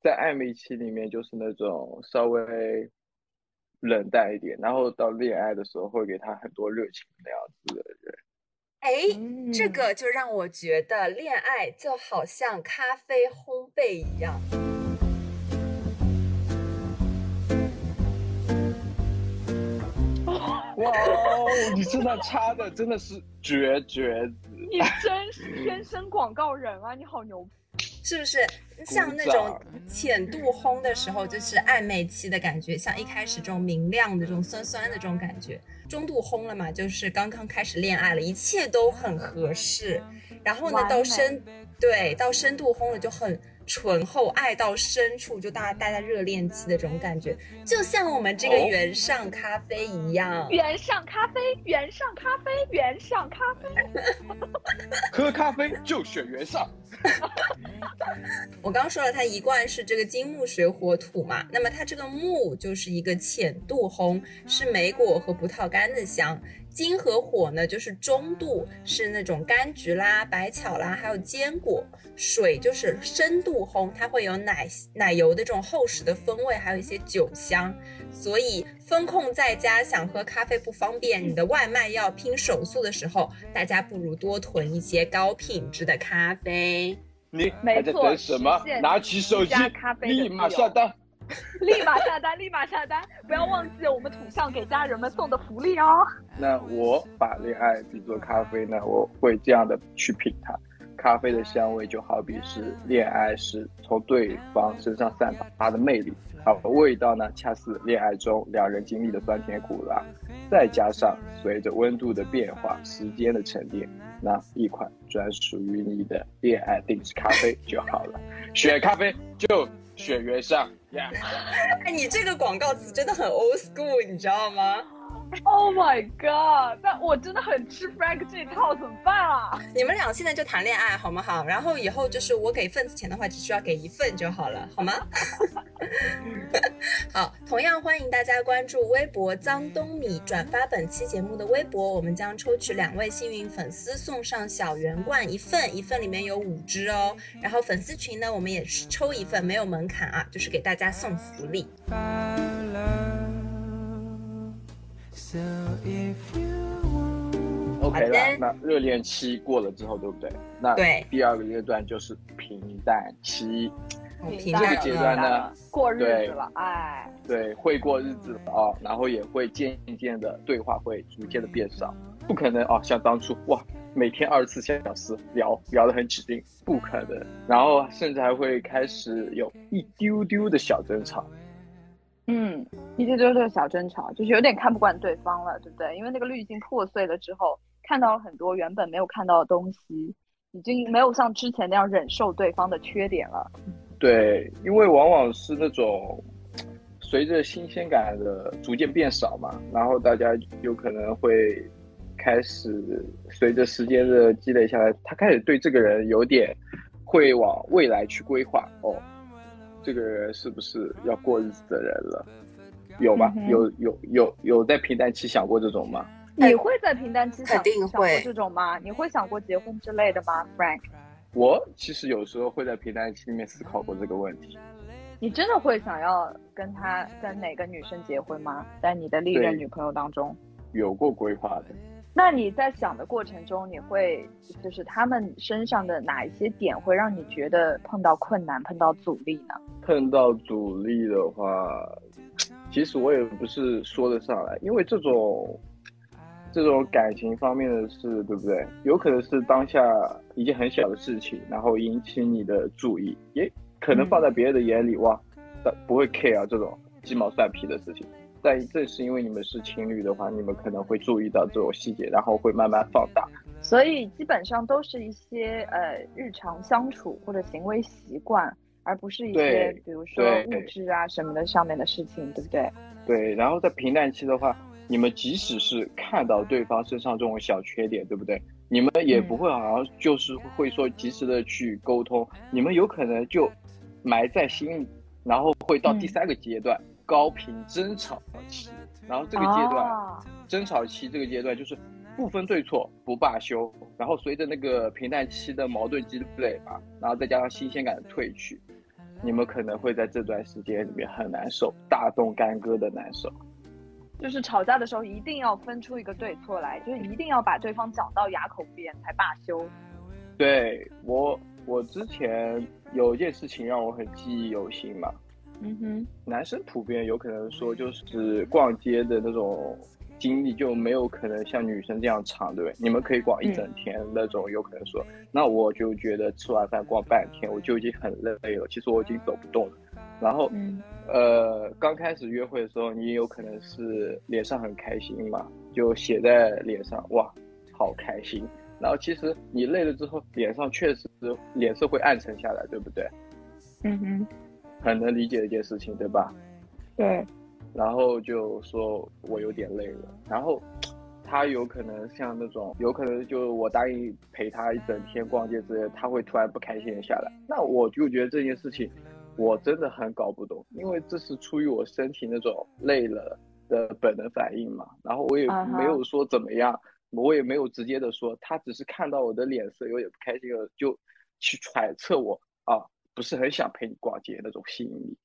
在暧昧期里面，就是那种稍微冷淡一点，然后到恋爱的时候会给他很多热情那样子的人。哎，这个就让我觉得恋爱就好像咖啡烘焙一样。哇哦，你身上插的真的是绝绝子。你真是天生广告人啊！你好牛，是不是？像那种浅度烘的时候，就是暧昧期的感觉，像一开始这种明亮的、这种酸酸的这种感觉。中度烘了嘛，就是刚刚开始恋爱了，一切都很合适。然后呢，到深对到深度烘了就很。醇厚爱到深处，就大家待在热恋期的这种感觉，就像我们这个原上咖啡一样。原上咖啡，原上咖啡，原上咖啡。喝咖啡就选原上。我刚说了，它一贯是这个金木水火土嘛，那么它这个木就是一个浅度红，是莓果和葡萄干的香。金和火呢就是中度，是那种柑橘啦、白巧啦，还有坚果。水就是深度烘，它会有奶奶油的这种厚实的风味，还有一些酒香。所以风控在家想喝咖啡不方便，你的外卖要拼手速的时候，大家不如多囤一些高品质的咖啡。你还在等什么？拿起手机，立马下单。立马下单，立马下单！不要忘记我们土象给家人们送的福利哦。那我把恋爱比作咖啡呢，我会这样的去品它。咖啡的香味就好比是恋爱时从对方身上散发的魅力，好，味道呢恰似恋爱中两人经历的酸甜苦辣，再加上随着温度的变化、时间的沉淀，那一款专属于你的恋爱定制咖啡就好了。选咖啡就选原上。哎，你这个广告词真的很 old school，你知道吗？？Oh my god！但我真的很吃 Frank 这套，怎么办啊？你们俩现在就谈恋爱好不好？然后以后就是我给份子钱的话，只需要给一份就好了，好吗？好，同样欢迎大家关注微博“脏东米”，转发本期节目的微博，我们将抽取两位幸运粉丝送上小圆罐一份，一份里面有五支哦。然后粉丝群呢，我们也是抽一份，没有门槛啊，就是给大家送福利。OK 了，那热恋期过了之后，对不对？那对，第二个阶段就是平淡期。这个阶段呢，过日子了，哎，对，会过日子了啊，然后也会渐渐的对话会逐渐的变少，不可能啊，像当初哇，每天二十四小时聊聊得很起劲，不可能。然后甚至还会开始有一丢丢的小争吵。嗯，一丢丢的小争吵，就是有点看不惯对方了，对不对？因为那个滤镜破碎了之后，看到了很多原本没有看到的东西，已经没有像之前那样忍受对方的缺点了。对，因为往往是那种随着新鲜感的逐渐变少嘛，然后大家有可能会开始随着时间的积累下来，他开始对这个人有点会往未来去规划哦。这个人是不是要过日子的人了？有吗？有有有有在平淡期想过这种吗？你会在平淡期肯定会这种吗？你会想过结婚之类的吗，Frank？我其实有时候会在平淡期里面思考过这个问题。你真的会想要跟他跟哪个女生结婚吗？在你的历任女朋友当中，有过规划的。那你在想的过程中，你会就是他们身上的哪一些点会让你觉得碰到困难、碰到阻力呢？碰到阻力的话，其实我也不是说得上来，因为这种这种感情方面的事，对不对？有可能是当下一件很小的事情，然后引起你的注意，也可能放在别人的眼里，哇，不会 care 这种鸡毛蒜皮的事情。但正是因为你们是情侣的话，你们可能会注意到这种细节，然后会慢慢放大。所以基本上都是一些呃日常相处或者行为习惯，而不是一些比如说物质啊什么的上面的事情，对不对？对。然后在平淡期的话，你们即使是看到对方身上这种小缺点，对不对？你们也不会好像就是会说及时的去沟通，你们有可能就埋在心里，然后会到第三个阶段。高频争吵期，然后这个阶段，争吵期这个阶段就是不分对错不罢休，然后随着那个平淡期的矛盾积累吧，然后再加上新鲜感的褪去，你们可能会在这段时间里面很难受，大动干戈的难受。就是吵架的时候一定要分出一个对错来，就是一定要把对方讲到哑口无言才罢休。对我，我之前有一件事情让我很记忆犹新嘛。嗯哼，男生普遍有可能说就是逛街的那种经历就没有可能像女生这样长，对不对？你们可以逛一整天那种，有可能说，那我就觉得吃完饭逛半天我就已经很累了，其实我已经走不动了。然后，呃，刚开始约会的时候，你也有可能是脸上很开心嘛，就写在脸上，哇，好开心。然后其实你累了之后，脸上确实脸色会暗沉下来，对不对？嗯哼。很能理解的一件事情，对吧？对。然后就说我有点累了，然后 他有可能像那种，有可能就我答应陪他一整天逛街之类，他会突然不开心下来。那我就觉得这件事情我真的很搞不懂，因为这是出于我身体那种累了，的本能反应嘛，然后我也没有说怎么样，我也没有直接的说，他只是看到我的脸色有点不开心了，就去揣测我啊，不是很想陪你逛街那种吸引力。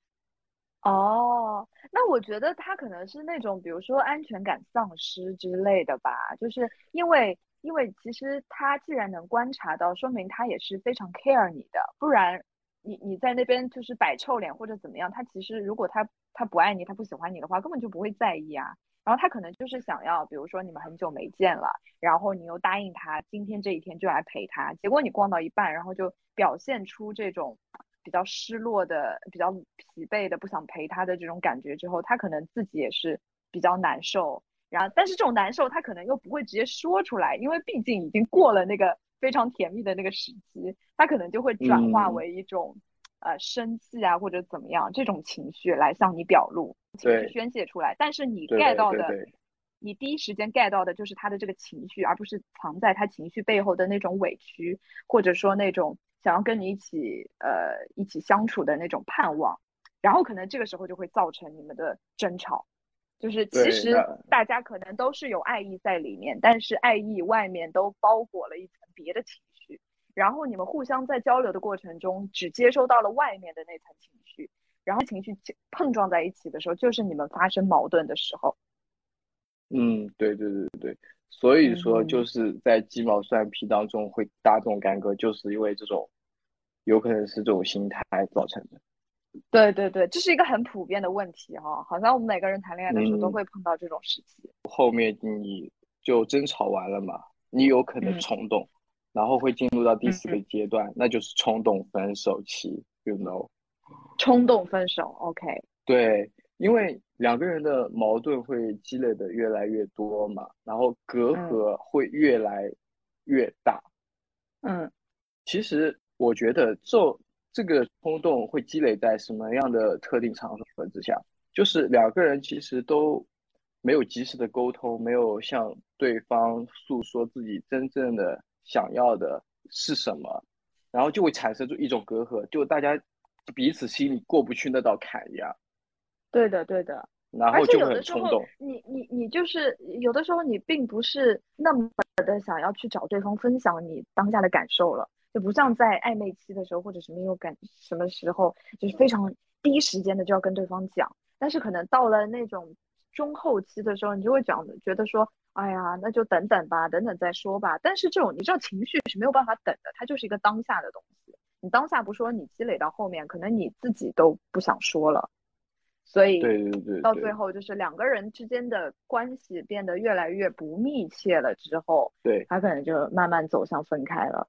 哦，那我觉得他可能是那种，比如说安全感丧失之类的吧，就是因为因为其实他既然能观察到，说明他也是非常 care 你的，不然你你在那边就是摆臭脸或者怎么样，他其实如果他他不爱你，他不喜欢你的话，根本就不会在意啊。然后他可能就是想要，比如说你们很久没见了，然后你又答应他今天这一天就来陪他，结果你逛到一半，然后就表现出这种。比较失落的、比较疲惫的、不想陪他的这种感觉之后，他可能自己也是比较难受。然后，但是这种难受他可能又不会直接说出来，因为毕竟已经过了那个非常甜蜜的那个时期，他可能就会转化为一种呃生气啊或者怎么样这种情绪来向你表露，情绪宣泄出来。但是你 get 到的，你第一时间 get 到的就是他的这个情绪，而不是藏在他情绪背后的那种委屈，或者说那种。想要跟你一起呃一起相处的那种盼望，然后可能这个时候就会造成你们的争吵，就是其实大家可能都是有爱意在里面，但是爱意外面都包裹了一层别的情绪，然后你们互相在交流的过程中只接收到了外面的那层情绪，然后情绪碰撞在一起的时候，就是你们发生矛盾的时候。嗯，对对对对。所以说，就是在鸡毛蒜皮当中会大动干戈，就是因为这种，有可能是这种心态造成的。对对对，这是一个很普遍的问题哈，好像我们每个人谈恋爱的时候都会碰到这种时期。后面你就争吵完了嘛，你有可能冲动，然后会进入到第四个阶段，那就是冲动分手期，you know？冲动分手，OK？对。因为两个人的矛盾会积累的越来越多嘛，然后隔阂会越来越大。嗯，其实我觉得这这个冲动会积累在什么样的特定场合之下？就是两个人其实都没有及时的沟通，没有向对方诉说自己真正的想要的是什么，然后就会产生出一种隔阂，就大家彼此心里过不去那道坎一样。对的，对的，而且有的时候，你你你就是有的时候你并不是那么的想要去找对方分享你当下的感受了，就不像在暧昧期的时候或者什么有感什么时候，就是非常第一时间的就要跟对方讲。但是可能到了那种中后期的时候，你就会讲觉得说，哎呀，那就等等吧，等等再说吧。但是这种你知道情绪是没有办法等的，它就是一个当下的东西。你当下不说，你积累到后面，可能你自己都不想说了。所以，对对对，到最后就是两个人之间的关系变得越来越不密切了之后，对，他可能就慢慢走向分开了。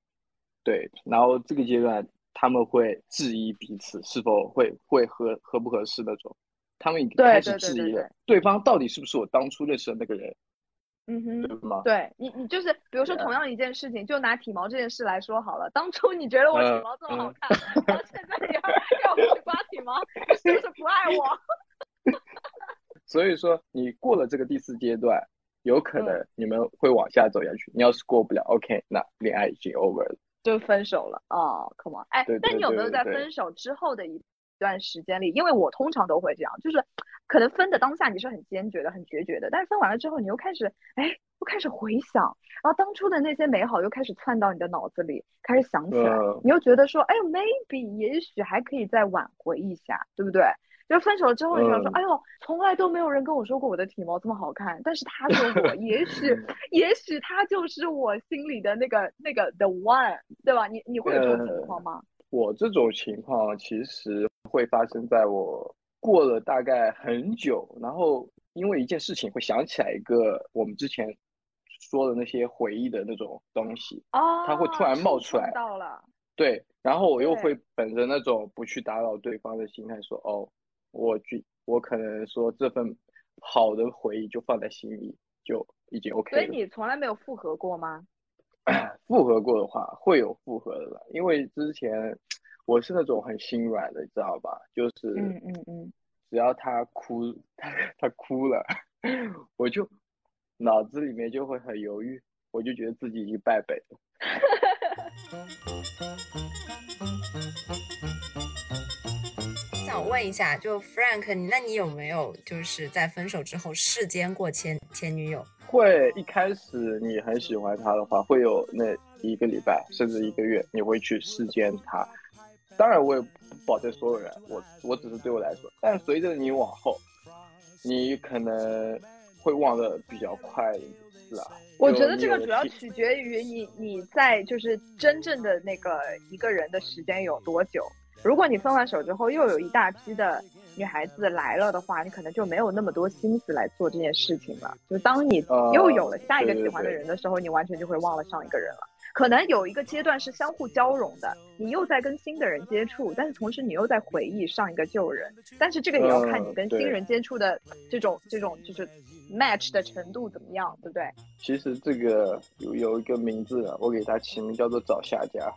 对，然后这个阶段他们会质疑彼此是否会会合合不合适那种，他们已经开始质疑了对方到底是不是我当初认识的那个人。嗯哼，对吗？对你，你就是比如说同样一件事情，就拿体毛这件事来说好了。当初你觉得我体毛这么好看，然后现在你要要我去刮体毛，是不是不爱我？所以说，你过了这个第四阶段，有可能你们会往下走下去。你要是过不了，OK，那恋爱已经 over 了，就分手了啊？Come on，哎，但你有没有在分手之后的一段时间里？因为我通常都会这样，就是。可能分的当下你是很坚决的、很决绝的，但是分完了之后，你又开始，哎，又开始回想，然后当初的那些美好又开始窜到你的脑子里，开始想起来，你又觉得说，哎呦，maybe 也许还可以再挽回一下，对不对？就分手了之后，你想说，哎呦，从来都没有人跟我说过我的体毛这么好看，但是他说过，也许，也许他就是我心里的那个那个 the one，对吧？你你会有这种情况吗？我这种情况其实会发生在我。过了大概很久，然后因为一件事情会想起来一个我们之前说的那些回忆的那种东西啊，它会突然冒出来。到了。对，然后我又会本着那种不去打扰对方的心态说，哦，我去，我可能说这份好的回忆就放在心里，就已经 OK 了。所以你从来没有复合过吗？复合过的话会有复合的，因为之前。我是那种很心软的，你知道吧？就是，嗯嗯嗯，只要他哭，他 他哭了，我就脑子里面就会很犹豫，我就觉得自己已经败北了。小想问一下，就 Frank，你那你有没有就是在分手之后世间过前前女友？会，一开始你很喜欢他的话，会有那一个礼拜甚至一个月，你会去世间他。当然，我也不保证所有人，我我只是对我来说。但随着你往后，你可能会忘得比较快，是啊。我觉得这个主要取决于你你在就是真正的那个一个人的时间有多久。如果你分完手之后又有一大批的女孩子来了的话，你可能就没有那么多心思来做这件事情了。就当你又有了下一个喜欢的人的时候，你完全就会忘了上一个人了。可能有一个阶段是相互交融的，你又在跟新的人接触，但是同时你又在回忆上一个旧人。但是这个也要看你跟新人接触的这种这种就是。Match 的程度怎么样，对不对？其实这个有有一个名字，我给它起名叫做找下家。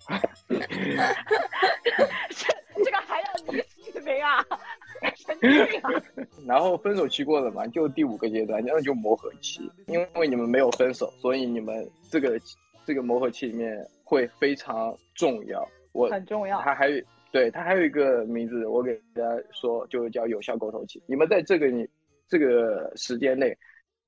这 这个还要你起名 啊？然后分手期过了嘛，就第五个阶段，那就磨合期。因为你们没有分手，所以你们这个这个磨合期里面会非常重要。我很重要。它还有对它还有一个名字，我给大家说，就叫有效沟通期。你们在这个你。这个时间内，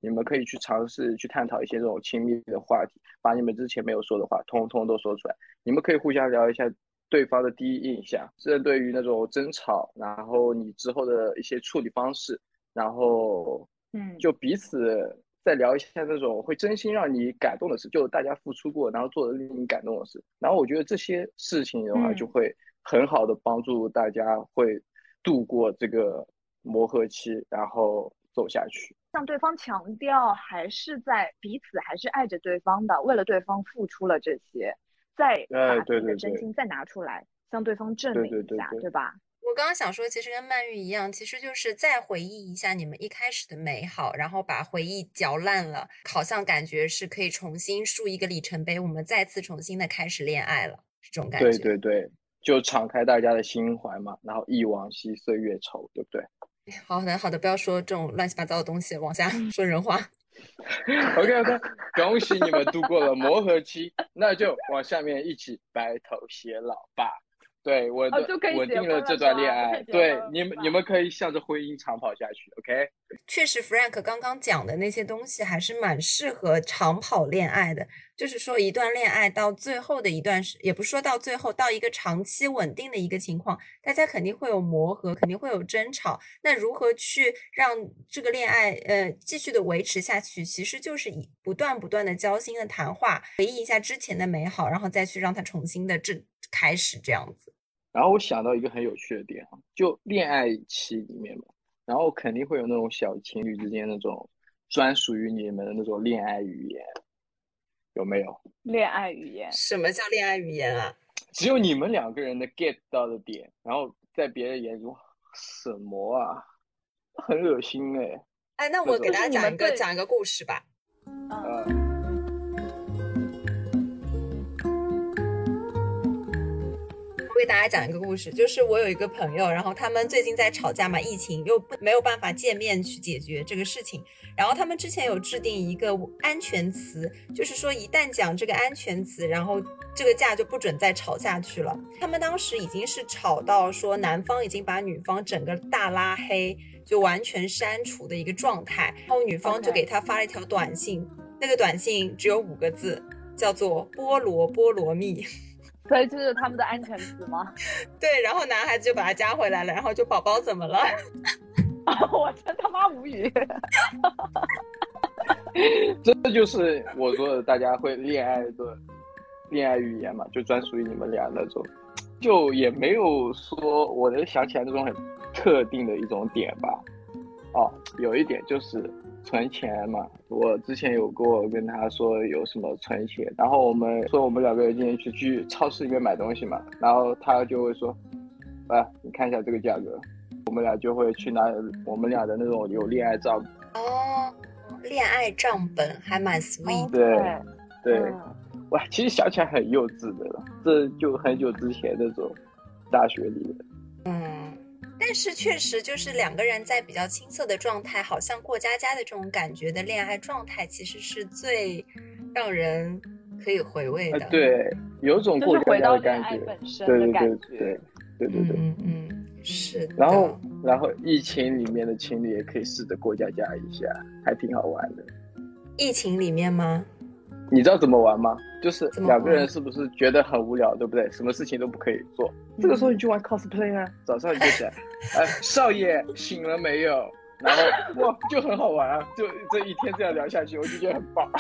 你们可以去尝试去探讨一些这种亲密的话题，把你们之前没有说的话，通通都说出来。你们可以互相聊一下对方的第一印象，针对于那种争吵，然后你之后的一些处理方式，然后，嗯，就彼此再聊一下那种会真心让你感动的事，就大家付出过，然后做的令你感动的事。然后我觉得这些事情的话，就会很好的帮助大家会度过这个。磨合期，然后走下去，向对方强调还是在彼此还是爱着对方的，为了对方付出了这些，再把自己的真心再拿出来向对方证明一下，对吧？我刚刚想说，其实跟曼玉一样，其实就是再回忆一下你们一开始的美好，然后把回忆嚼烂了，好像感觉是可以重新竖一个里程碑，我们再次重新的开始恋爱了，这种感觉。对对对，就敞开大家的心怀嘛，然后忆往昔岁月稠，对不对？好的，好的，不要说这种乱七八糟的东西，往下说人话。OK，OK，恭喜你们度过了磨合期，那就往下面一起白头偕老吧。对我的稳定了这段恋爱，对你们你们可以向着婚姻长跑下去。OK，确实，Frank 刚刚讲的那些东西还是蛮适合长跑恋爱的。就是说，一段恋爱到最后的一段时，也不是说到最后到一个长期稳定的一个情况，大家肯定会有磨合，肯定会有争吵。那如何去让这个恋爱呃继续的维持下去？其实就是以不断不断的交心的谈话，回忆一下之前的美好，然后再去让它重新的这开始这样子。然后我想到一个很有趣的点啊，就恋爱期里面嘛，然后肯定会有那种小情侣之间那种专属于你们的那种恋爱语言，有没有？恋爱语言？什么叫恋爱语言啊？只有你们两个人的 get 到的点，然后在别人眼中，什么啊？很恶心哎！哎，那我给大家讲一个讲一个故事吧。嗯。为大家讲一个故事，就是我有一个朋友，然后他们最近在吵架嘛，疫情又不没有办法见面去解决这个事情，然后他们之前有制定一个安全词，就是说一旦讲这个安全词，然后这个架就不准再吵下去了。他们当时已经是吵到说男方已经把女方整个大拉黑，就完全删除的一个状态，然后女方就给他发了一条短信，那个短信只有五个字，叫做菠萝菠萝蜜。所以这是他们的安全词吗？对，然后男孩子就把他加回来了，然后就宝宝怎么了？我真他妈无语。这就是我说的，大家会恋爱的恋爱语言嘛，就专属于你们俩那种，就也没有说我能想起来那种很特定的一种点吧。哦，有一点就是。存钱嘛，我之前有过跟他说有什么存钱，然后我们说我们两个人今天去去超市里面买东西嘛，然后他就会说，啊，你看一下这个价格，我们俩就会去拿我们俩的那种有恋爱账哦，恋爱账本还蛮 sweet，对对，哇，其实想起来很幼稚的了，这就很久之前那种大学里的，嗯。但是确实就是两个人在比较青涩的状态，好像过家家的这种感觉的恋爱状态，其实是最让人可以回味的。对，有种过家家的感觉。对对对对对对对。嗯嗯。是。然后，然后疫情里面的情侣也可以试着过家家一下，还挺好玩的。疫情里面吗？你知道怎么玩吗？就是两个人是不是觉得很无聊，对不对？什么事情都不可以做，这个时候你去玩 cosplay 啊。早上你就想，哎，少爷醒了没有？然后哇，就很好玩啊！就这一天这样聊下去，我就觉得很棒。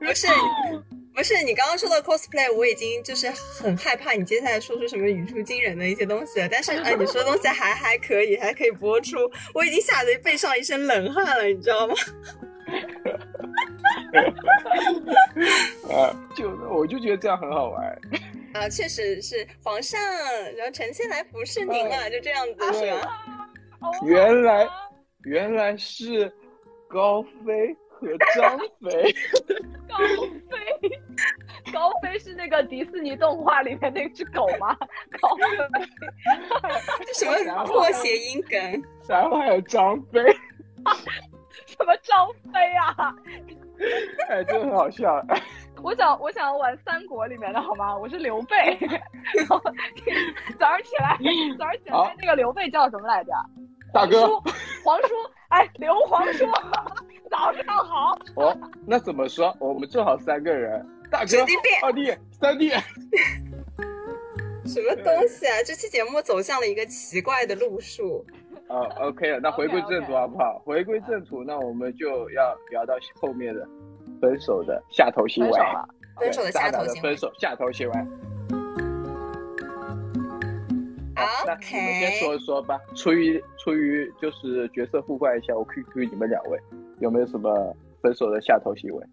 不是，不是，你刚刚说到 cosplay，我已经就是很害怕你接下来说出什么语出惊人的一些东西了。但是哎，你说的东西还还可以，还可以播出，我已经吓得背上一身冷汗了，你知道吗？啊，就我就觉得这样很好玩。啊，确实是皇上，然后臣妾来服侍您啊，就这样子是吧？原来。原来是高飞和张飞。高飞，高飞是那个迪士尼动画里面那只狗吗？高飞，这什么破谐音梗？然后还有张飞，什么张飞啊？哎，真的很好笑。我想，我想玩三国里面的好吗？我是刘备。然后早上起来，早上起来那个刘备叫什么来着？大哥，皇叔，哎，刘皇叔，早上好。哦，那怎么说？我们正好三个人，大哥、二弟、三弟。什么东西啊？这期节目走向了一个奇怪的路数。啊，OK 了，那回归正途好不好？回归正途，那我们就要聊到后面的分手的下头行为。分手的下头行为。分手下头行为。好，那你们先说一说吧。出于出于就是角色互换一下，我 QQ 你们两位有没有什么分手的下头行为？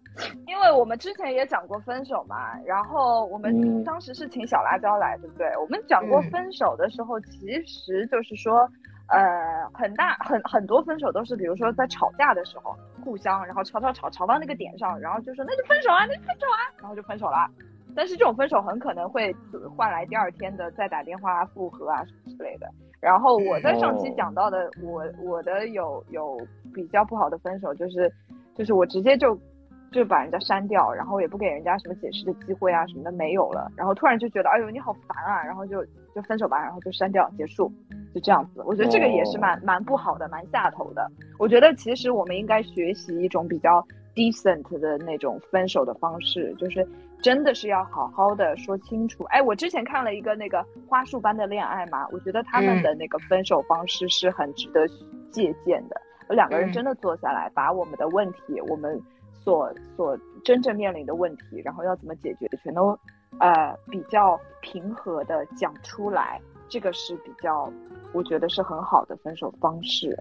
因为我们之前也讲过分手嘛，然后我们当时是请小辣椒来，对不对？我们讲过分手的时候，其实就是说，呃，很大很很多分手都是，比如说在吵架的时候，互相然后吵吵吵吵到那个点上，然后就说那就分手啊，那就分手啊，然后就分手了。但是这种分手很可能会换来第二天的再打电话复合啊什么之类的。然后我在上期讲到的，我我的有有比较不好的分手，就是就是我直接就就把人家删掉，然后也不给人家什么解释的机会啊什么的没有了。然后突然就觉得哎呦你好烦啊，然后就就分手吧，然后就删掉结束，就这样子。我觉得这个也是蛮蛮不好的，蛮下头的。我觉得其实我们应该学习一种比较 decent 的那种分手的方式，就是。真的是要好好的说清楚。哎，我之前看了一个那个花束般的恋爱嘛，我觉得他们的那个分手方式是很值得借鉴的。两个人真的坐下来，把我们的问题，我们所所真正面临的问题，然后要怎么解决，全都呃比较平和的讲出来，这个是比较，我觉得是很好的分手方式。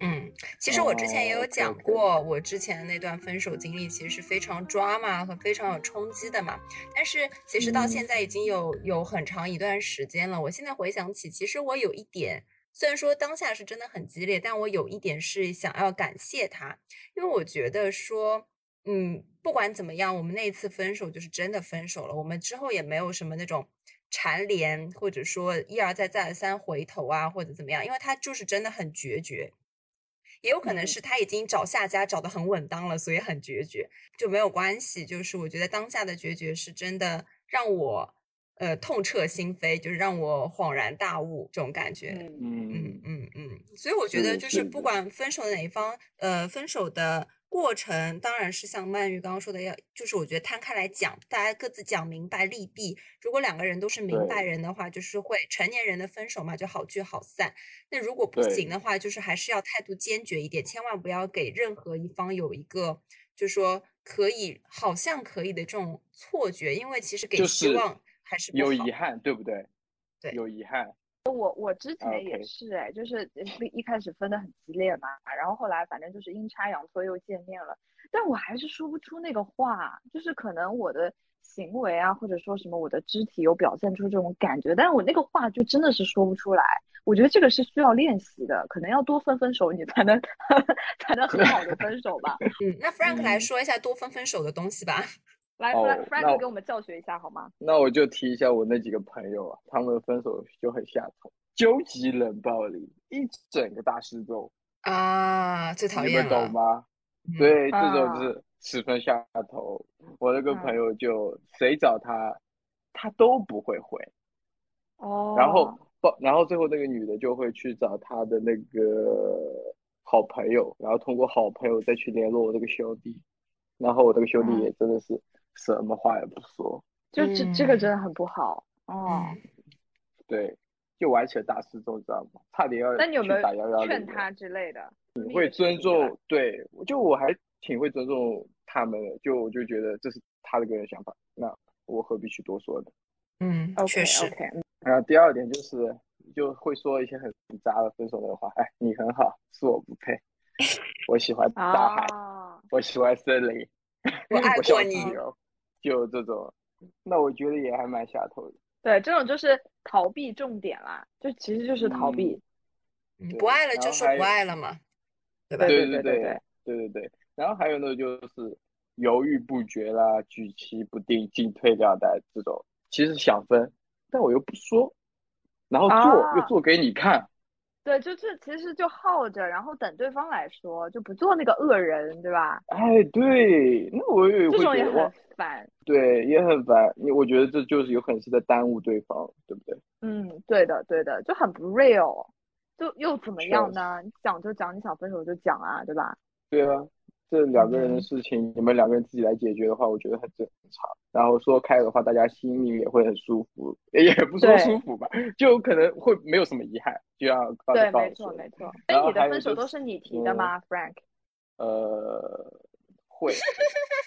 嗯，其实我之前也有讲过，我之前的那段分手经历其实是非常抓马和非常有冲击的嘛。但是其实到现在已经有有很长一段时间了，我现在回想起，其实我有一点，虽然说当下是真的很激烈，但我有一点是想要感谢他，因为我觉得说，嗯，不管怎么样，我们那一次分手就是真的分手了，我们之后也没有什么那种缠连，或者说一而再再而三回头啊，或者怎么样，因为他就是真的很决绝。也有可能是他已经找下家找的很稳当了，所以很决绝，就没有关系。就是我觉得当下的决绝是真的让我呃痛彻心扉，就是让我恍然大悟这种感觉。嗯嗯嗯嗯，所以我觉得就是不管分手的哪一方，呃，分手的。过程当然是像曼玉刚刚说的，要就是我觉得摊开来讲，大家各自讲明白利弊。如果两个人都是明白人的话，就是会成年人的分手嘛，就好聚好散。那如果不行的话，就是还是要态度坚决一点，千万不要给任何一方有一个就说可以好像可以的这种错觉，因为其实给希望还是有遗憾，对不对？对，有遗憾。我我之前也是哎，就是一开始分的很激烈嘛，然后后来反正就是阴差阳错又见面了，但我还是说不出那个话，就是可能我的行为啊，或者说什么我的肢体有表现出这种感觉，但是我那个话就真的是说不出来。我觉得这个是需要练习的，可能要多分分手，你才能 才能很好的分手吧。嗯，那 Frank 来说一下多分分手的东西吧。来，Frank 给我们教学一下好吗？那我就提一下我那几个朋友啊，他们分手就很下头，究极冷暴力，一整个大失踪啊，最讨厌你们懂吗？对，这种是十分下头。我那个朋友就谁找他，他都不会回。哦。然后。抱，然后最后那个女的就会去找她的那个好朋友，然后通过好朋友再去联络我这个兄弟，然后我这个兄弟也真的是什么话也不说，就这这个真的很不好哦。对，就玩起了大事中，知道吗？差点要那你有没有打幺幺零劝他之类的？你会尊重，对，就我还挺会尊重他们的，就我就觉得这是他的个人想法，那我何必去多说呢？嗯，OK 确实，OK，然后第二点就是就会说一些很渣的分手的话，哎，你很好，是我不配，我喜欢大海，啊，我喜欢森林，我爱 过你就这种那我觉得也还蛮下头的。对这种就是逃避重点啦就其实就是逃避不爱了就说不爱了嘛对吧？对对对对对对对然后还有呢就是犹豫不决啦举棋不定进退两难这种其实想分但我又不说然后做又做给你看对，就是其实就耗着，然后等对方来说，就不做那个恶人，对吧？哎，对，那我也这种也很烦。对，也很烦。你我觉得这就是有可能是在耽误对方，对不对？嗯，对的，对的，就很不 real，就又怎么样呢？你讲就讲，你想分手就讲啊，对吧？对啊，这两个人嗯的事情，你们两个人自己来解决的话，我觉得很正常。然后说开的话，大家心里也会很舒服，也不说舒服吧，就可能会没有什么遗憾。就像刚才对，没错没错。所以你的分手都是你提的嗯吗，Frank？呃，会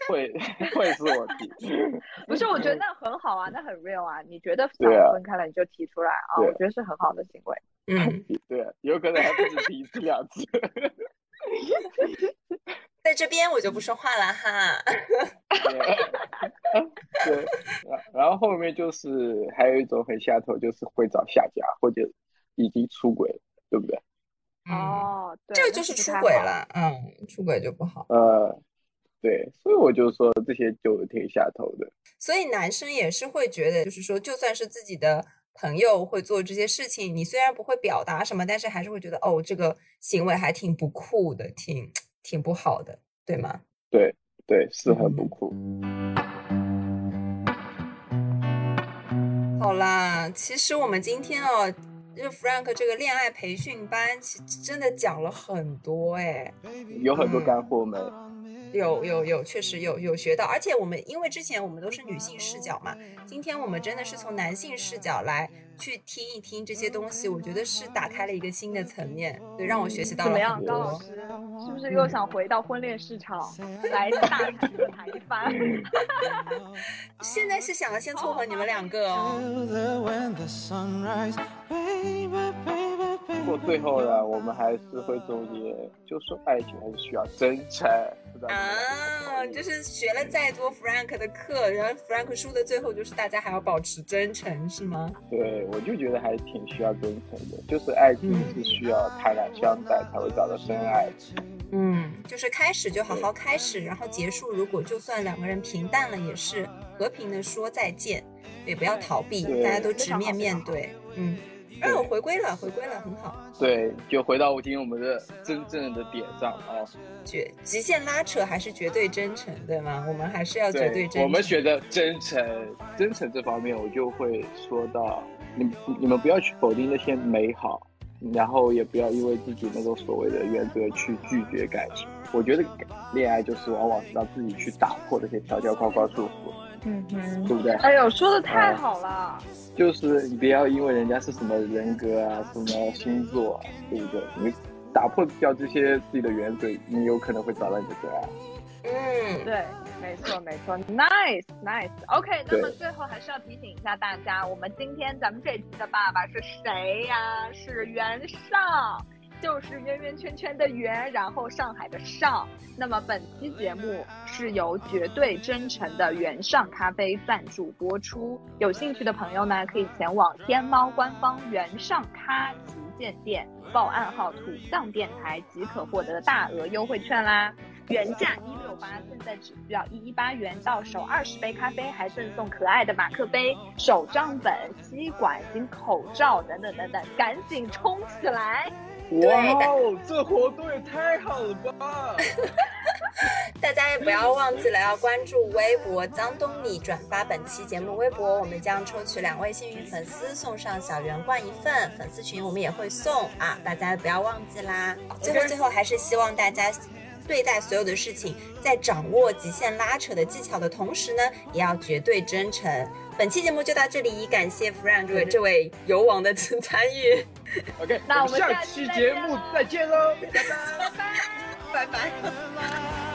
会 会是我提，不是，我觉得那很好啊，那很 real 啊。你觉得 想分开了，你就提出来啊，对我觉得是很好的行为。嗯，对，有可能还不止提一次两次。在这边我就不说话了哈。对，对，然 然后后面就是还有一种很下头，就是会找下家或者已经出轨了，对不对？嗯，哦，对，这个就是出轨。了，嗯，出轨就不好。呃，对，所以我就说这些就挺下头的。所以男生也是会觉得，就是说，就算是自己的朋友会做这些事情，你虽然不会表达什么，但是还是会觉得，哦，这个行为还挺不酷的，挺挺不好的，对吗？对对，是很不酷。好啦，其实我们今天哦，就 Frank 这个恋爱培训班，其实真的讲了很多哎，有很多干货没？有有有，确实有有学到，而且我们因为之前我们都是女性视角嘛，今天我们真的是从男性视角来去听一听这些东西，我觉得是打开了一个新的层面，对，让我学习到了怎么样，高老师？是不是又想回到婚恋市场来大谈特谈一番？现在是想要先撮合你们两个哦，不过最后呢，我们还是会总结，就是爱情还是需要真诚。啊，就是学了再多 Frank 的课，然后 Frank 书的最后就是大家还要保持真诚，是吗？对，我就觉得还挺需要真诚的，就是爱情是需要坦然相待才会找到真爱。嗯，就是开始就好好开始，然后结束，如果就算两个人平淡了，也是和平的说再见，也不要逃避，大家都直面面对。嗯，哎，我回归了，回归了，很好。对，就回到我今天我们的真正的点上啊。绝极限拉扯还是绝对真诚，对吗？我们还是要绝对真诚。我们选择真诚，真诚这方面我就会说到，你你们不要去否定那些美好，然后也不要因为自己那种所谓的原则去拒绝感情。我觉得恋爱就是往往是让自己去打破这些条条框框束缚，嗯哼，对不对？哎呦，说的太好了。就是你不要因为人家是什么人格啊、什么星座啊，对不对？你打破掉这些自己的原则，你有可能会找到你的真爱。嗯，对，没错没错，nice nice。OK，那么最后还是要提醒一下大家，我们今天咱们这期的爸爸是谁呀？是袁尚，就是圆圆圈圈的圆，然后上海的上。那么本期节目是由绝对真诚的原上咖啡赞助播出，有兴趣的朋友呢，可以前往天猫官方原上咖旗舰店，报暗号“土象电台”即可获得大额优惠券啦。原价一六八，现在只需要一一八元，到手二十杯咖啡，还赠送可爱的马克杯、手账本、吸管以及口罩等等等等，赶紧冲起来！哇哦，这活动也太好了吧！大家也不要忘记了要关注微博“张东尼”，转发本期节目微博，我们将抽取两位幸运粉丝送上小圆罐一份，粉丝群我们也会送啊，大家不要忘记啦。最后最后还是希望大家。对待所有的事情，在掌握极限拉扯的技巧的同时呢，也要绝对真诚。本期节目就到这里，感谢 Frank 这位这位游王的参与。OK，那我我们下期期节再见喽目再见喽，拜拜。拜拜。